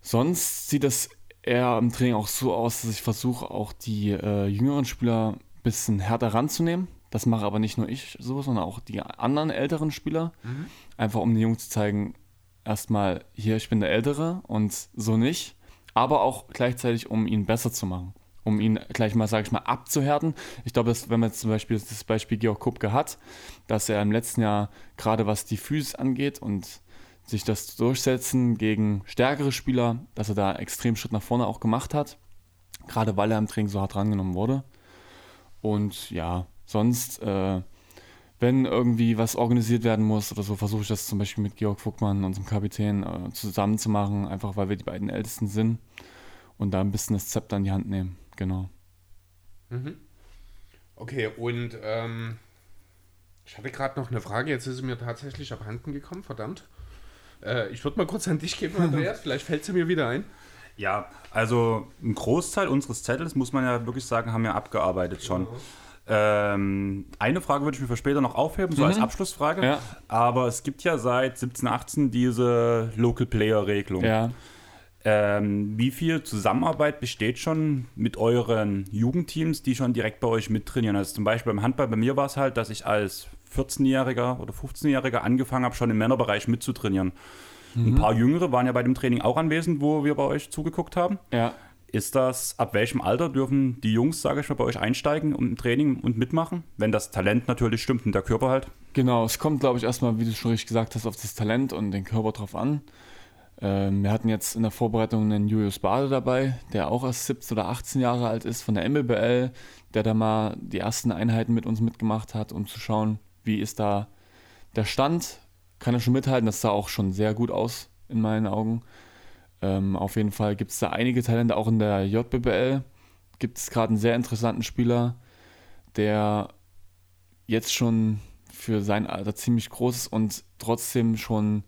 sonst sieht es eher im Training auch so aus, dass ich versuche, auch die äh, jüngeren Spieler ein bisschen härter ranzunehmen. Das mache aber nicht nur ich so, sondern auch die anderen älteren Spieler. Mhm. Einfach um den Jungs zu zeigen, erstmal hier, ich bin der Ältere und so nicht. Aber auch gleichzeitig, um ihn besser zu machen um ihn gleich mal, sage ich mal, abzuhärten. Ich glaube, dass, wenn man jetzt zum Beispiel das Beispiel Georg Kupke hat, dass er im letzten Jahr gerade was die Physis angeht und sich das Durchsetzen gegen stärkere Spieler, dass er da extrem Schritt nach vorne auch gemacht hat, gerade weil er im Training so hart rangenommen wurde. Und ja, sonst, äh, wenn irgendwie was organisiert werden muss oder so, versuche ich das zum Beispiel mit Georg Fuckmann, unserem Kapitän, äh, zusammen einfach weil wir die beiden Ältesten sind und da ein bisschen das Zepter in die Hand nehmen genau. Mhm. Okay, und ähm, ich hatte gerade noch eine Frage, jetzt ist sie mir tatsächlich abhanden gekommen, verdammt. Äh, ich würde mal kurz an dich geben, Andreas, vielleicht fällt sie mir wieder ein. Ja, also ein Großteil unseres Zettels, muss man ja wirklich sagen, haben wir abgearbeitet schon. Ja. Ähm, eine Frage würde ich mir für später noch aufheben, so mhm. als Abschlussfrage. Ja. Aber es gibt ja seit 17, 18 diese Local Player Regelung. Ja. Ähm, wie viel Zusammenarbeit besteht schon mit euren Jugendteams, die schon direkt bei euch mittrainieren? Also zum Beispiel beim Handball, bei mir war es halt, dass ich als 14-Jähriger oder 15-Jähriger angefangen habe, schon im Männerbereich mitzutrainieren. Mhm. Ein paar Jüngere waren ja bei dem Training auch anwesend, wo wir bei euch zugeguckt haben. Ja. Ist das, ab welchem Alter dürfen die Jungs, sage ich mal, bei euch einsteigen und im Training und mitmachen? Wenn das Talent natürlich stimmt und der Körper halt? Genau, es kommt, glaube ich, erstmal, wie du schon richtig gesagt hast, auf das Talent und den Körper drauf an. Ähm, wir hatten jetzt in der Vorbereitung einen Julius Bade dabei, der auch erst 17 oder 18 Jahre alt ist von der MBBL, der da mal die ersten Einheiten mit uns mitgemacht hat, um zu schauen, wie ist da der Stand. Kann er schon mithalten, das sah auch schon sehr gut aus in meinen Augen. Ähm, auf jeden Fall gibt es da einige Talente, auch in der JBBL gibt es gerade einen sehr interessanten Spieler, der jetzt schon für sein Alter ziemlich groß ist und trotzdem schon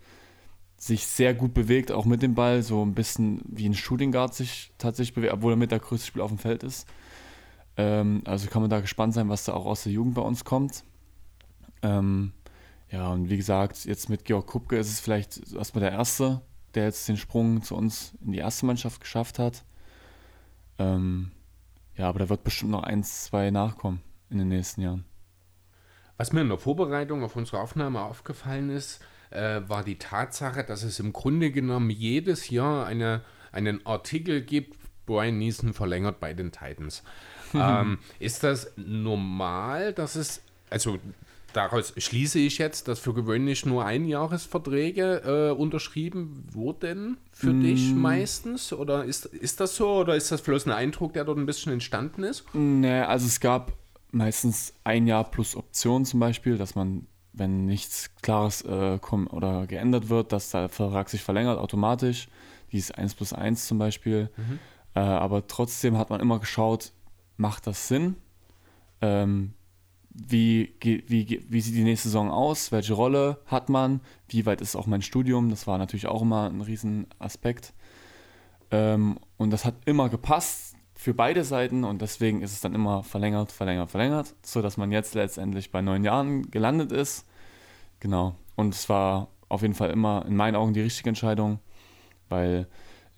sich sehr gut bewegt, auch mit dem Ball, so ein bisschen wie ein Shooting Guard sich tatsächlich bewegt, obwohl er mit der größte Spieler auf dem Feld ist. Ähm, also kann man da gespannt sein, was da auch aus der Jugend bei uns kommt. Ähm, ja, und wie gesagt, jetzt mit Georg Kupke ist es vielleicht erstmal der Erste, der jetzt den Sprung zu uns in die erste Mannschaft geschafft hat. Ähm, ja, aber da wird bestimmt noch eins, zwei nachkommen in den nächsten Jahren. Was mir in der Vorbereitung auf unsere Aufnahme aufgefallen ist, äh, war die Tatsache, dass es im Grunde genommen jedes Jahr eine, einen Artikel gibt, Brian Neeson verlängert bei den Titans. ähm, ist das normal, dass es, also daraus schließe ich jetzt, dass für gewöhnlich nur Einjahresverträge äh, unterschrieben wurden für mm. dich meistens? Oder ist, ist das so? Oder ist das bloß ein Eindruck, der dort ein bisschen entstanden ist? Nee, also es gab meistens ein Jahr plus Option zum Beispiel, dass man wenn nichts Klares äh, kommt oder geändert wird, dass der Vertrag sich verlängert automatisch. Dies 1 plus 1 zum Beispiel. Mhm. Äh, aber trotzdem hat man immer geschaut, macht das Sinn? Ähm, wie, wie, wie sieht die nächste Saison aus? Welche Rolle hat man? Wie weit ist auch mein Studium? Das war natürlich auch immer ein Riesenaspekt. Ähm, und das hat immer gepasst für beide Seiten und deswegen ist es dann immer verlängert, verlängert, verlängert, sodass man jetzt letztendlich bei neun Jahren gelandet ist. Genau. Und es war auf jeden Fall immer in meinen Augen die richtige Entscheidung, weil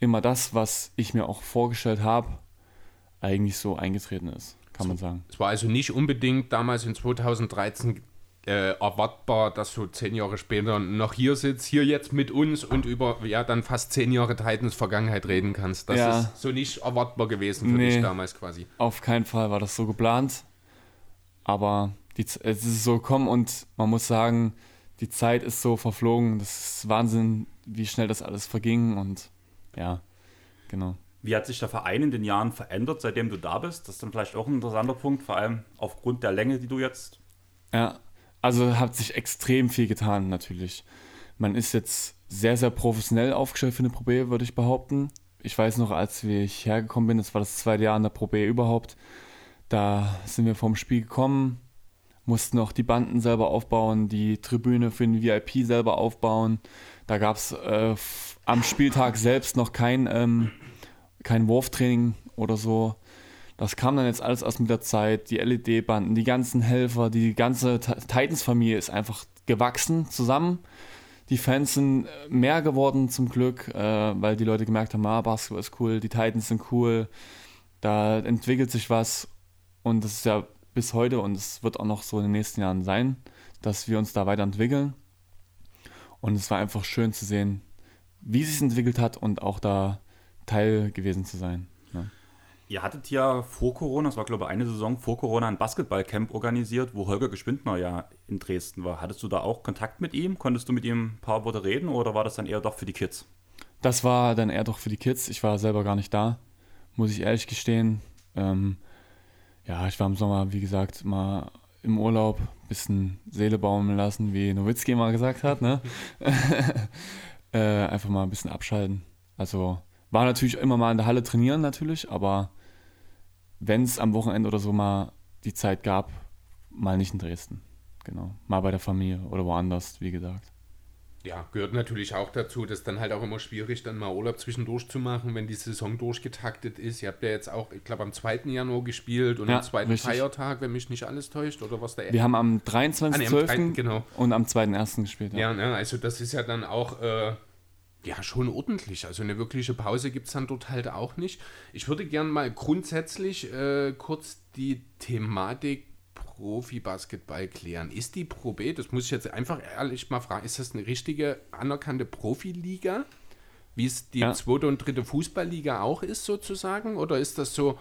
immer das, was ich mir auch vorgestellt habe, eigentlich so eingetreten ist, kann man sagen. Es war also nicht unbedingt damals in 2013 äh, erwartbar, dass du zehn Jahre später noch hier sitzt, hier jetzt mit uns und über ja dann fast zehn Jahre Titans Vergangenheit reden kannst. Das ja. ist so nicht erwartbar gewesen für nee, dich damals quasi. Auf keinen Fall war das so geplant. Aber die, es ist so gekommen und man muss sagen, die Zeit ist so verflogen. Das ist Wahnsinn, wie schnell das alles verging und ja, genau. Wie hat sich der Verein in den Jahren verändert, seitdem du da bist? Das ist dann vielleicht auch ein interessanter Punkt, vor allem aufgrund der Länge, die du jetzt ja, also hat sich extrem viel getan natürlich. Man ist jetzt sehr, sehr professionell aufgestellt für eine Pro B, würde ich behaupten. Ich weiß noch, als ich hergekommen bin, das war das zweite Jahr an der Pro B überhaupt, da sind wir vom Spiel gekommen, mussten auch die Banden selber aufbauen, die Tribüne für den VIP selber aufbauen. Da gab es äh, am Spieltag selbst noch kein, ähm, kein Wurftraining oder so. Das kam dann jetzt alles erst mit der Zeit, die LED-Banden, die ganzen Helfer, die ganze Titans-Familie ist einfach gewachsen zusammen. Die Fans sind mehr geworden zum Glück, äh, weil die Leute gemerkt haben, ah, Basketball ist cool, die Titans sind cool, da entwickelt sich was und das ist ja bis heute und es wird auch noch so in den nächsten Jahren sein, dass wir uns da weiterentwickeln. Und es war einfach schön zu sehen, wie sich entwickelt hat und auch da Teil gewesen zu sein. Ihr hattet ja vor Corona, das war glaube ich eine Saison vor Corona, ein Basketballcamp organisiert, wo Holger Geschwindner ja in Dresden war. Hattest du da auch Kontakt mit ihm? Konntest du mit ihm ein paar Worte reden oder war das dann eher doch für die Kids? Das war dann eher doch für die Kids. Ich war selber gar nicht da, muss ich ehrlich gestehen. Ähm, ja, ich war im Sommer, wie gesagt, mal im Urlaub, ein bisschen Seele baumeln lassen, wie Nowitzki mal gesagt hat. Ne? äh, einfach mal ein bisschen abschalten. Also war natürlich immer mal in der Halle trainieren natürlich, aber wenn es am Wochenende oder so mal die Zeit gab, mal nicht in Dresden. Genau. Mal bei der Familie oder woanders, wie gesagt. Ja, gehört natürlich auch dazu, dass dann halt auch immer schwierig, dann mal Urlaub zwischendurch zu machen, wenn die Saison durchgetaktet ist. Ihr habt ja jetzt auch, ich glaube, am 2. Januar gespielt und ja, am zweiten richtig. Feiertag, wenn mich nicht alles täuscht, oder was der Wir haben am 23.12. Ah, nee, genau. und am 2.1. gespielt. Ja, ja ne, also das ist ja dann auch äh, ja, schon ordentlich. Also eine wirkliche Pause gibt es dann dort halt auch nicht. Ich würde gerne mal grundsätzlich äh, kurz die Thematik Profi-Basketball klären. Ist die Pro B, das muss ich jetzt einfach ehrlich mal fragen, ist das eine richtige anerkannte Profiliga? Wie es die ja. zweite und dritte Fußballliga auch ist, sozusagen? Oder ist das so,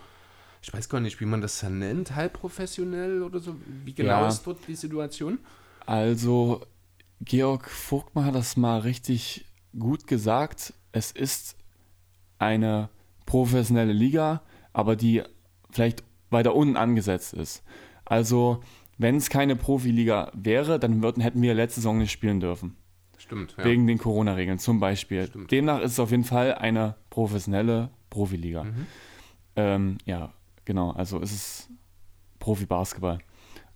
ich weiß gar nicht, wie man das dann nennt, halbprofessionell oder so? Wie genau ja. ist dort die Situation? Also, Georg Vogtmann hat das mal richtig gut gesagt. Es ist eine professionelle Liga, aber die vielleicht weiter unten angesetzt ist. Also, wenn es keine Profiliga wäre, dann würden, hätten wir letzte Saison nicht spielen dürfen. Stimmt. Ja. Wegen den Corona-Regeln zum Beispiel. Stimmt. Demnach ist es auf jeden Fall eine professionelle Profiliga. Mhm. Ähm, ja, genau. Also es ist Profi-Basketball.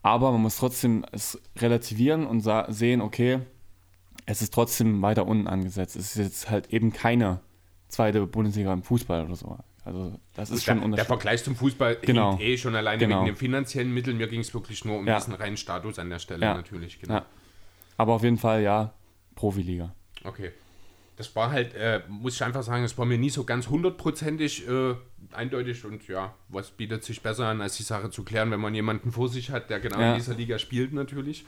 Aber man muss trotzdem es relativieren und sehen, okay, es ist trotzdem weiter unten angesetzt. Es ist jetzt halt eben keine zweite Bundesliga im Fußball oder so. Also das ist schon der, der Vergleich zum Fußball genau. eh schon alleine genau. wegen den finanziellen Mitteln. Mir ging es wirklich nur um ja. diesen reinen Status an der Stelle ja. natürlich. Genau. Ja. Aber auf jeden Fall ja, Profiliga. Okay. Das war halt, äh, muss ich einfach sagen, es war mir nie so ganz hundertprozentig äh, eindeutig und ja, was bietet sich besser an, als die Sache zu klären, wenn man jemanden vor sich hat, der genau in dieser Liga spielt natürlich.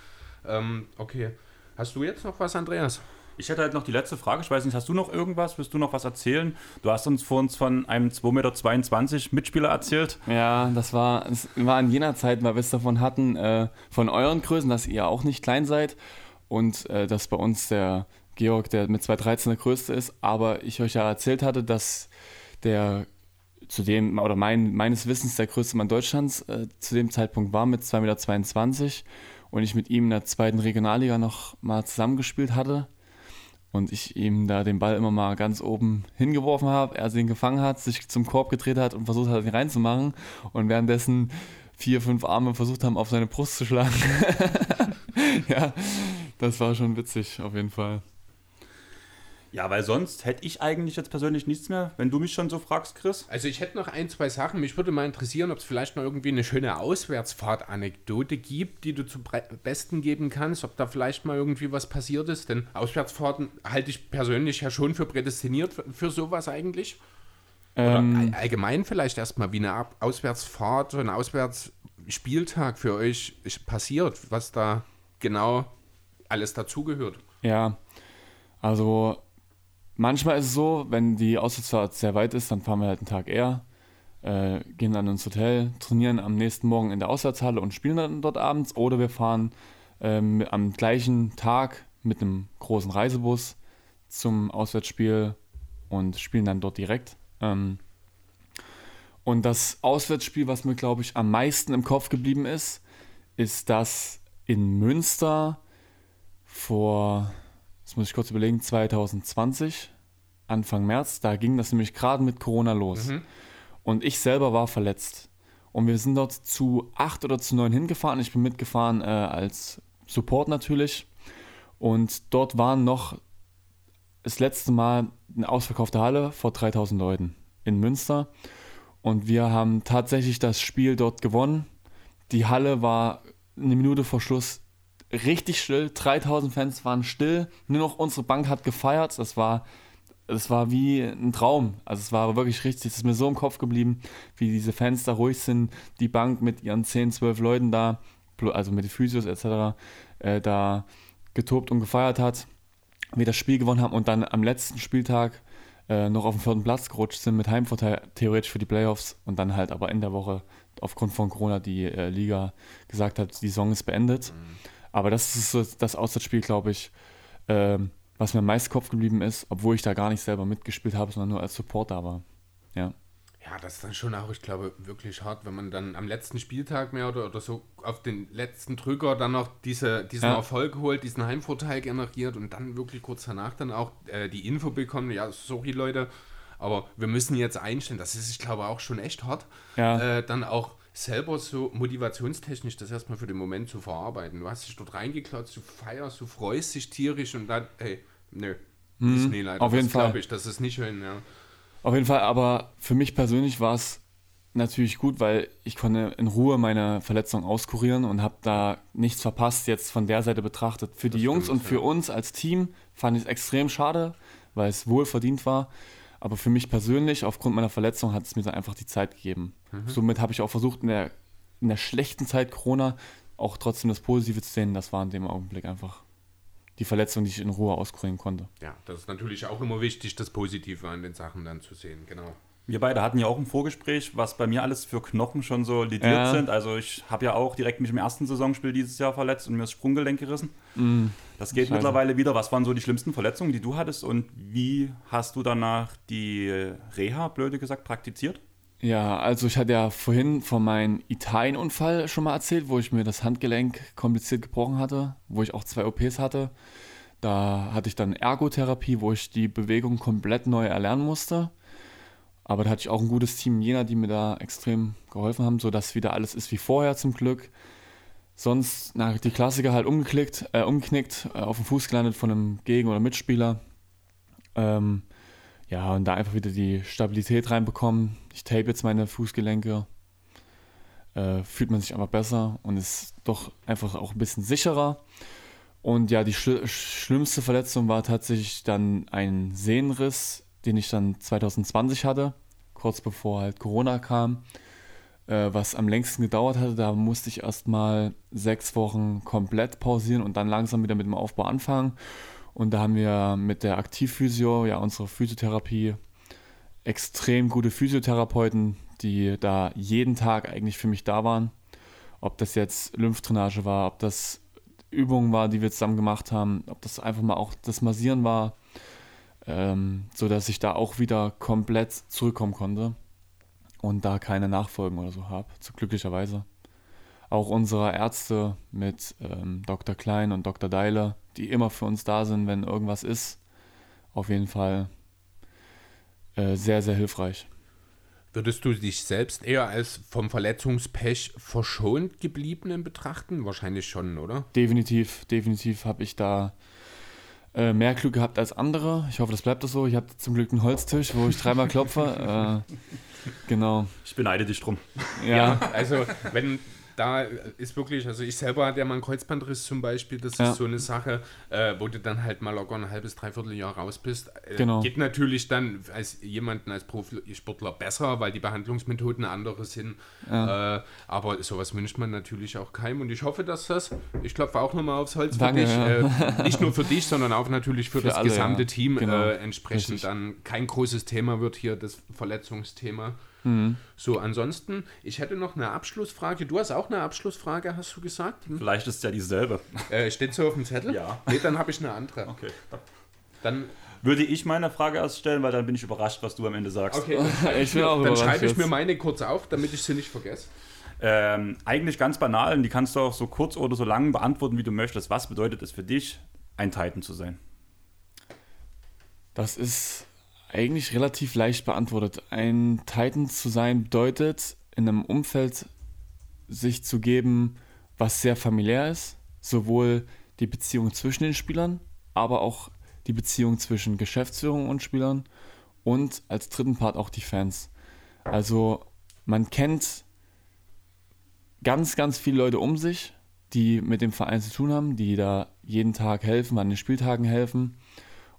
Ähm, okay. Hast du jetzt noch was, Andreas? Ich hätte halt noch die letzte Frage. Ich weiß nicht, hast du noch irgendwas? Willst du noch was erzählen? Du hast uns vor uns von einem 2,22 Meter Mitspieler erzählt. Ja, das war, das war in jener Zeit, weil wir es davon hatten, äh, von euren Größen, dass ihr auch nicht klein seid und äh, dass bei uns der Georg, der mit 2,13 der größte ist, aber ich euch ja erzählt hatte, dass der zu dem, oder mein, meines Wissens der größte Mann Deutschlands äh, zu dem Zeitpunkt war mit 2,22 Meter und ich mit ihm in der zweiten Regionalliga noch mal zusammengespielt hatte und ich ihm da den Ball immer mal ganz oben hingeworfen habe, er den gefangen hat, sich zum Korb gedreht hat und versucht hat, ihn reinzumachen und währenddessen vier, fünf Arme versucht haben, auf seine Brust zu schlagen. ja, das war schon witzig, auf jeden Fall. Ja, weil sonst hätte ich eigentlich jetzt persönlich nichts mehr, wenn du mich schon so fragst, Chris. Also ich hätte noch ein, zwei Sachen. Mich würde mal interessieren, ob es vielleicht noch irgendwie eine schöne Auswärtsfahrt-Anekdote gibt, die du zum Besten geben kannst, ob da vielleicht mal irgendwie was passiert ist. Denn Auswärtsfahrten halte ich persönlich ja schon für prädestiniert für, für sowas eigentlich. Ähm, Oder allgemein vielleicht erstmal, wie eine Auswärtsfahrt, ein Auswärtsspieltag für euch passiert, was da genau alles dazugehört. Ja, also Manchmal ist es so, wenn die Auswärtsfahrt sehr weit ist, dann fahren wir halt einen Tag eher, äh, gehen dann ins Hotel, trainieren am nächsten Morgen in der Auswärtshalle und spielen dann dort abends. Oder wir fahren ähm, am gleichen Tag mit einem großen Reisebus zum Auswärtsspiel und spielen dann dort direkt. Ähm, und das Auswärtsspiel, was mir, glaube ich, am meisten im Kopf geblieben ist, ist das in Münster vor das muss ich kurz überlegen, 2020, Anfang März, da ging das nämlich gerade mit Corona los. Mhm. Und ich selber war verletzt. Und wir sind dort zu acht oder zu neun hingefahren. Ich bin mitgefahren äh, als Support natürlich. Und dort waren noch das letzte Mal eine ausverkaufte Halle vor 3000 Leuten in Münster. Und wir haben tatsächlich das Spiel dort gewonnen. Die Halle war eine Minute vor Schluss richtig still. 3000 Fans waren still. Nur noch unsere Bank hat gefeiert. Das war, das war wie ein Traum. Also es war wirklich richtig. Es ist mir so im Kopf geblieben, wie diese Fans da ruhig sind. Die Bank mit ihren 10, 12 Leuten da, also mit den Physios etc., äh, da getobt und gefeiert hat. Wir das Spiel gewonnen haben und dann am letzten Spieltag äh, noch auf den vierten Platz gerutscht sind mit Heimvorteil theoretisch für die Playoffs und dann halt aber in der Woche aufgrund von Corona die äh, Liga gesagt hat, die Saison ist beendet. Mhm. Aber das ist so das Auswärtsspiel, glaube ich, äh, was mir am meisten Kopf geblieben ist, obwohl ich da gar nicht selber mitgespielt habe, sondern nur als Supporter war. Ja. Ja, das ist dann schon auch, ich glaube, wirklich hart, wenn man dann am letzten Spieltag mehr oder, oder so auf den letzten Drücker dann noch diese, diesen ja. Erfolg holt, diesen Heimvorteil generiert und dann wirklich kurz danach dann auch äh, die Info bekommt, ja, sorry Leute, aber wir müssen jetzt einstellen, das ist, ich glaube, auch schon echt hart, ja. äh, dann auch selber so motivationstechnisch das erstmal für den Moment zu verarbeiten. Du hast dich dort reingeklotzt, du feierst, du freust dich tierisch und dann, hey, nö, mhm. ist nie leider. Auf jeden das Fall. ich, das ist nicht schön, ja. Auf jeden Fall, aber für mich persönlich war es natürlich gut, weil ich konnte in Ruhe meine Verletzung auskurieren und habe da nichts verpasst, jetzt von der Seite betrachtet. Für das die Jungs und für ja. uns als Team fand ich es extrem schade, weil es wohl verdient war. Aber für mich persönlich, aufgrund meiner Verletzung, hat es mir dann einfach die Zeit gegeben. Mhm. Somit habe ich auch versucht, in der, in der schlechten Zeit Corona auch trotzdem das Positive zu sehen. Das war in dem Augenblick einfach die Verletzung, die ich in Ruhe auskurieren konnte. Ja, das ist natürlich auch immer wichtig, das Positive an den Sachen dann zu sehen, genau. Wir beide hatten ja auch ein Vorgespräch, was bei mir alles für Knochen schon so lidiert ja. sind. Also ich habe ja auch direkt mich im ersten Saisonspiel dieses Jahr verletzt und mir das Sprunggelenk gerissen. Mm, das geht Scheiße. mittlerweile wieder. Was waren so die schlimmsten Verletzungen, die du hattest und wie hast du danach die Reha, blöde gesagt, praktiziert? Ja, also ich hatte ja vorhin von meinem Italienunfall schon mal erzählt, wo ich mir das Handgelenk kompliziert gebrochen hatte, wo ich auch zwei OPs hatte. Da hatte ich dann Ergotherapie, wo ich die Bewegung komplett neu erlernen musste. Aber da hatte ich auch ein gutes Team in Jena, die mir da extrem geholfen haben, sodass wieder alles ist wie vorher zum Glück. Sonst na, die Klassiker halt umgeklickt, äh, umgeknickt, äh, auf dem Fuß gelandet von einem Gegen- oder Mitspieler. Ähm, ja, und da einfach wieder die Stabilität reinbekommen. Ich tape jetzt meine Fußgelenke. Äh, fühlt man sich einfach besser und ist doch einfach auch ein bisschen sicherer. Und ja, die schl schlimmste Verletzung war tatsächlich dann ein Sehnenriss, den ich dann 2020 hatte, kurz bevor halt Corona kam, äh, was am längsten gedauert hatte. Da musste ich erst mal sechs Wochen komplett pausieren und dann langsam wieder mit dem Aufbau anfangen. Und da haben wir mit der Aktivphysio, ja, unsere Physiotherapie, extrem gute Physiotherapeuten, die da jeden Tag eigentlich für mich da waren. Ob das jetzt Lymphdrainage war, ob das Übungen war, die wir zusammen gemacht haben, ob das einfach mal auch das Massieren war, ähm, sodass ich da auch wieder komplett zurückkommen konnte und da keine Nachfolgen oder so habe, zu glücklicherweise. Auch unsere Ärzte mit ähm, Dr. Klein und Dr. Deile, die immer für uns da sind, wenn irgendwas ist. Auf jeden Fall äh, sehr, sehr hilfreich. Würdest du dich selbst eher als vom Verletzungspech verschont gebliebenen betrachten? Wahrscheinlich schon, oder? Definitiv, definitiv habe ich da äh, mehr Glück gehabt als andere. Ich hoffe, das bleibt so. Ich habe zum Glück einen Holztisch, wo ich dreimal klopfe. äh, genau. Ich beneide dich drum. Ja, ja also wenn da ist wirklich, also ich selber hatte ja mal einen Kreuzbandriss zum Beispiel, das ja. ist so eine Sache, äh, wo du dann halt mal locker ein halbes, dreiviertel Jahr raus bist. Äh, genau. Geht natürlich dann als jemanden, als Profisportler besser, weil die Behandlungsmethoden andere sind. Ja. Äh, aber sowas wünscht man natürlich auch keinem und ich hoffe, dass das, ich klopfe auch nochmal aufs Holz Danke, für dich, ja. äh, nicht nur für dich, sondern auch natürlich für, für das alle, gesamte Team genau. Äh, entsprechend Richtig. dann kein großes Thema wird hier, das Verletzungsthema. Mhm. So, ansonsten, ich hätte noch eine Abschlussfrage. Du hast auch eine Abschlussfrage, hast du gesagt? Hm? Vielleicht ist es ja dieselbe. Äh, steht so auf dem Zettel? Ja. Nee, dann habe ich eine andere. Okay. Dann würde ich meine Frage erst stellen, weil dann bin ich überrascht, was du am Ende sagst. Okay, ich bin auch dann schreibe ich mir meine kurz auf, damit ich sie nicht vergesse. Ähm, eigentlich ganz banal und die kannst du auch so kurz oder so lang beantworten, wie du möchtest. Was bedeutet es für dich, ein Titan zu sein? Das ist eigentlich relativ leicht beantwortet. Ein Titan zu sein bedeutet, in einem Umfeld sich zu geben, was sehr familiär ist. Sowohl die Beziehung zwischen den Spielern, aber auch die Beziehung zwischen Geschäftsführung und Spielern und als dritten Part auch die Fans. Also man kennt ganz, ganz viele Leute um sich, die mit dem Verein zu tun haben, die da jeden Tag helfen, an den Spieltagen helfen.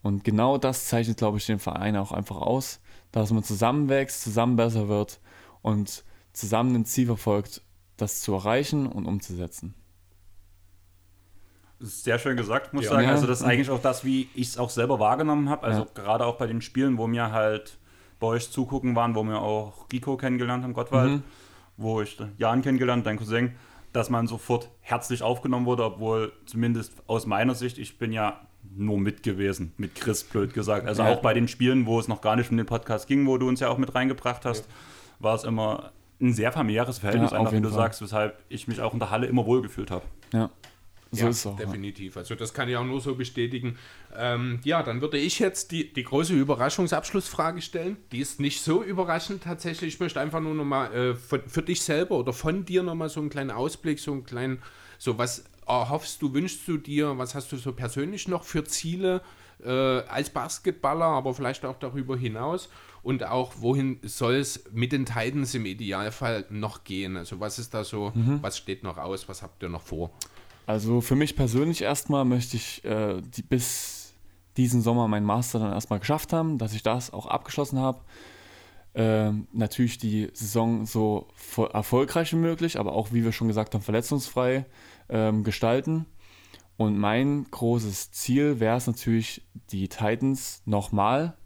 Und genau das zeichnet, glaube ich, den Verein auch einfach aus, dass man zusammenwächst, zusammen besser wird und zusammen ein Ziel verfolgt, das zu erreichen und umzusetzen. Sehr schön gesagt, muss ich ja. sagen. Also das ist eigentlich auch das, wie ich es auch selber wahrgenommen habe. Also ja. gerade auch bei den Spielen, wo mir halt bei euch zugucken waren, wo wir auch Rico kennengelernt haben, Gottwald, mhm. wo ich Jan kennengelernt, dein Cousin, dass man sofort herzlich aufgenommen wurde, obwohl zumindest aus meiner Sicht, ich bin ja nur mit gewesen, mit Chris, blöd gesagt. Also ja. auch bei den Spielen, wo es noch gar nicht um den Podcast ging, wo du uns ja auch mit reingebracht hast, war es immer ein sehr familiäres Verhältnis, einfach wie du Fall. sagst, weshalb ich mich auch in der Halle immer wohlgefühlt habe. Ja. So ja, ist auch, definitiv. Also das kann ich auch nur so bestätigen. Ähm, ja, dann würde ich jetzt die, die große Überraschungsabschlussfrage stellen. Die ist nicht so überraschend tatsächlich. Ich möchte einfach nur nochmal äh, für, für dich selber oder von dir nochmal so einen kleinen Ausblick, so einen kleinen, so was erhoffst du, wünschst du dir, was hast du so persönlich noch für Ziele äh, als Basketballer, aber vielleicht auch darüber hinaus? Und auch, wohin soll es mit den Titans im Idealfall noch gehen? Also was ist da so, mhm. was steht noch aus, was habt ihr noch vor? Also für mich persönlich erstmal möchte ich äh, die, bis diesen Sommer meinen Master dann erstmal geschafft haben, dass ich das auch abgeschlossen habe. Äh, natürlich die Saison so erfolgreich wie möglich, aber auch, wie wir schon gesagt haben, verletzungsfrei äh, gestalten. Und mein großes Ziel wäre es natürlich, die Titans nochmal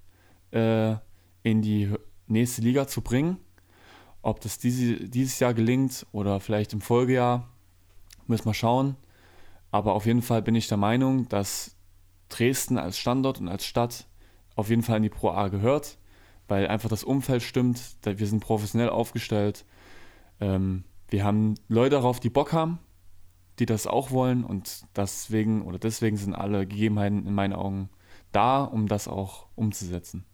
äh, in die nächste Liga zu bringen. Ob das diese, dieses Jahr gelingt oder vielleicht im Folgejahr, müssen wir schauen. Aber auf jeden Fall bin ich der Meinung, dass Dresden als Standort und als Stadt auf jeden Fall in die Pro A gehört, weil einfach das Umfeld stimmt. Wir sind professionell aufgestellt. Ähm, wir haben Leute darauf, die Bock haben, die das auch wollen und deswegen oder deswegen sind alle Gegebenheiten in meinen Augen da, um das auch umzusetzen.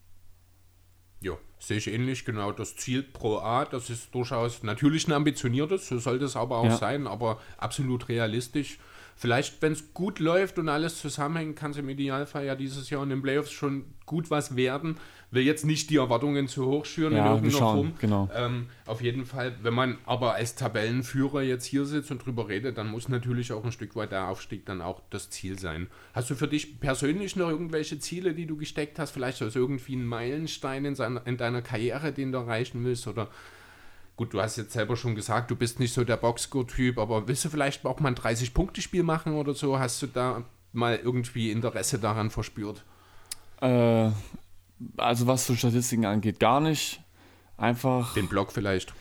Ja, sehe ich ähnlich. Genau, das Ziel Pro A, das ist durchaus natürlich ein ambitioniertes, so sollte es aber auch ja. sein, aber absolut realistisch. Vielleicht, wenn es gut läuft und alles zusammenhängt, kann es im Idealfall ja dieses Jahr in den Playoffs schon gut was werden. Will jetzt nicht die Erwartungen zu hoch schüren ja, in schauen, rum. Genau. Ähm, auf jeden Fall, wenn man aber als Tabellenführer jetzt hier sitzt und drüber redet, dann muss natürlich auch ein Stück weit der Aufstieg dann auch das Ziel sein. Hast du für dich persönlich noch irgendwelche Ziele, die du gesteckt hast? Vielleicht also irgendwie ein Meilenstein in, seiner, in deiner Karriere, den du erreichen willst? Oder Gut, du hast jetzt selber schon gesagt, du bist nicht so der Boxscore-Typ, aber willst du vielleicht auch mal ein 30-Punkte-Spiel machen oder so? Hast du da mal irgendwie Interesse daran verspürt? Äh, also was so Statistiken angeht, gar nicht. Einfach. Den Blog vielleicht.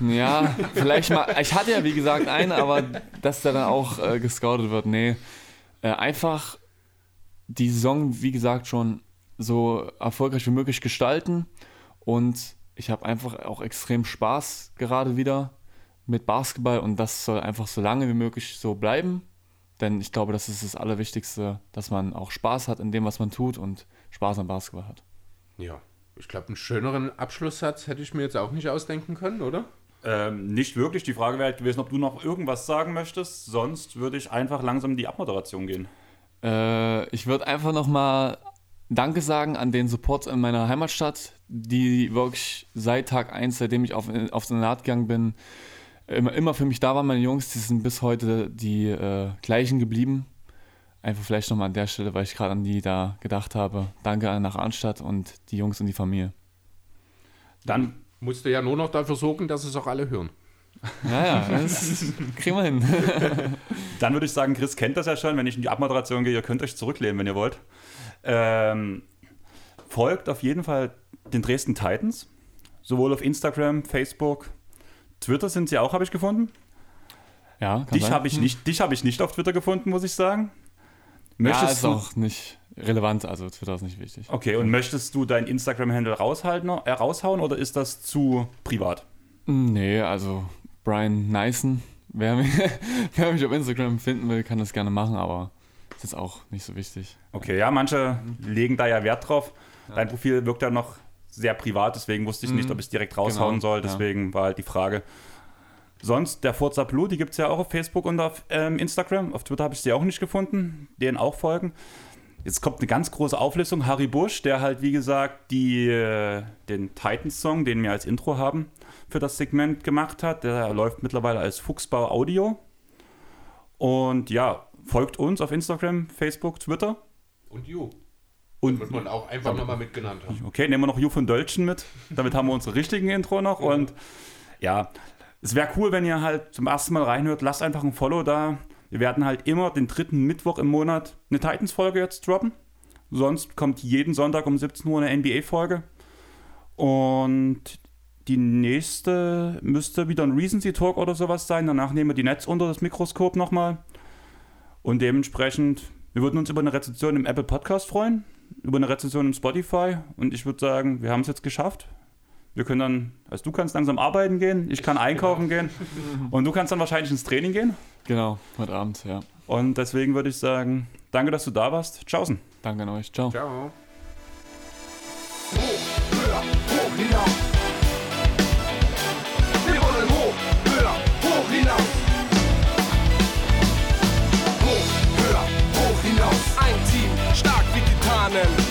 Ja, vielleicht mal. Ich hatte ja wie gesagt einen, aber dass der dann auch äh, gescoutet wird, nee. Äh, einfach die Saison, wie gesagt, schon so erfolgreich wie möglich gestalten und ich habe einfach auch extrem Spaß gerade wieder mit Basketball und das soll einfach so lange wie möglich so bleiben. Denn ich glaube, das ist das Allerwichtigste, dass man auch Spaß hat in dem, was man tut und Spaß am Basketball hat. Ja, ich glaube, einen schöneren Abschlusssatz hätte ich mir jetzt auch nicht ausdenken können, oder? Ähm, nicht wirklich. Die Frage wäre halt gewesen, ob du noch irgendwas sagen möchtest. Sonst würde ich einfach langsam in die Abmoderation gehen. Äh, ich würde einfach nochmal Danke sagen an den Support in meiner Heimatstadt, die wirklich seit Tag 1, seitdem ich auf, auf den Naht gegangen bin, immer, immer für mich da waren. Meine Jungs, die sind bis heute die äh, gleichen geblieben. Einfach vielleicht nochmal an der Stelle, weil ich gerade an die da gedacht habe. Danke an nach Arnstadt und die Jungs und die Familie. Dann musst du ja nur noch dafür sorgen, dass es auch alle hören. Ja, ja, das kriegen wir hin. Dann würde ich sagen, Chris kennt das ja schon. Wenn ich in die Abmoderation gehe, ihr könnt euch zurücklehnen, wenn ihr wollt. Ähm, folgt auf jeden Fall den Dresden Titans, sowohl auf Instagram, Facebook, Twitter sind sie auch, habe ich gefunden. Ja, dich habe ich, nicht, dich hab ich nicht auf Twitter gefunden, muss ich sagen. Möchtest ja, ist auch nicht relevant, also Twitter ist nicht wichtig. Okay, und möchtest du dein Instagram-Handle raushalten, äh, raushauen oder ist das zu privat? Nee, also Brian Nyson, wer mich, wer mich auf Instagram finden will, kann das gerne machen, aber ist jetzt auch nicht so wichtig. Okay, ja, manche legen da ja Wert drauf. Dein Profil wirkt ja noch sehr privat, deswegen wusste ich nicht, mhm. ob ich es direkt raushauen genau, soll. Deswegen ja. war halt die Frage. Sonst, der Forza Blue, die gibt es ja auch auf Facebook und auf ähm, Instagram. Auf Twitter habe ich sie auch nicht gefunden. Denen auch folgen. Jetzt kommt eine ganz große Auflistung. Harry Busch, der halt, wie gesagt, die, äh, den Titans-Song, den wir als Intro haben, für das Segment gemacht hat. Der läuft mittlerweile als Fuchsbau Audio. Und ja, folgt uns auf Instagram, Facebook, Twitter. Und You. Und Wird man auch einfach nochmal mitgenannt haben. Okay, nehmen wir noch Ju von Dölchen mit. Damit haben wir unsere richtigen Intro noch. Und ja, es wäre cool, wenn ihr halt zum ersten Mal reinhört. Lasst einfach ein Follow da. Wir werden halt immer den dritten Mittwoch im Monat eine Titans-Folge jetzt droppen. Sonst kommt jeden Sonntag um 17 Uhr eine NBA-Folge. Und die nächste müsste wieder ein Recency Talk oder sowas sein. Danach nehmen wir die Netz unter das Mikroskop nochmal. Und dementsprechend, wir würden uns über eine Rezension im Apple Podcast freuen, über eine Rezension im Spotify. Und ich würde sagen, wir haben es jetzt geschafft. Wir können dann, also du kannst langsam arbeiten gehen, ich kann einkaufen gehen und du kannst dann wahrscheinlich ins Training gehen. Genau, heute Abend, ja. Und deswegen würde ich sagen, danke, dass du da warst. Tschaußen. Danke an euch. Ciao. Ciao. Stark wie Titanen.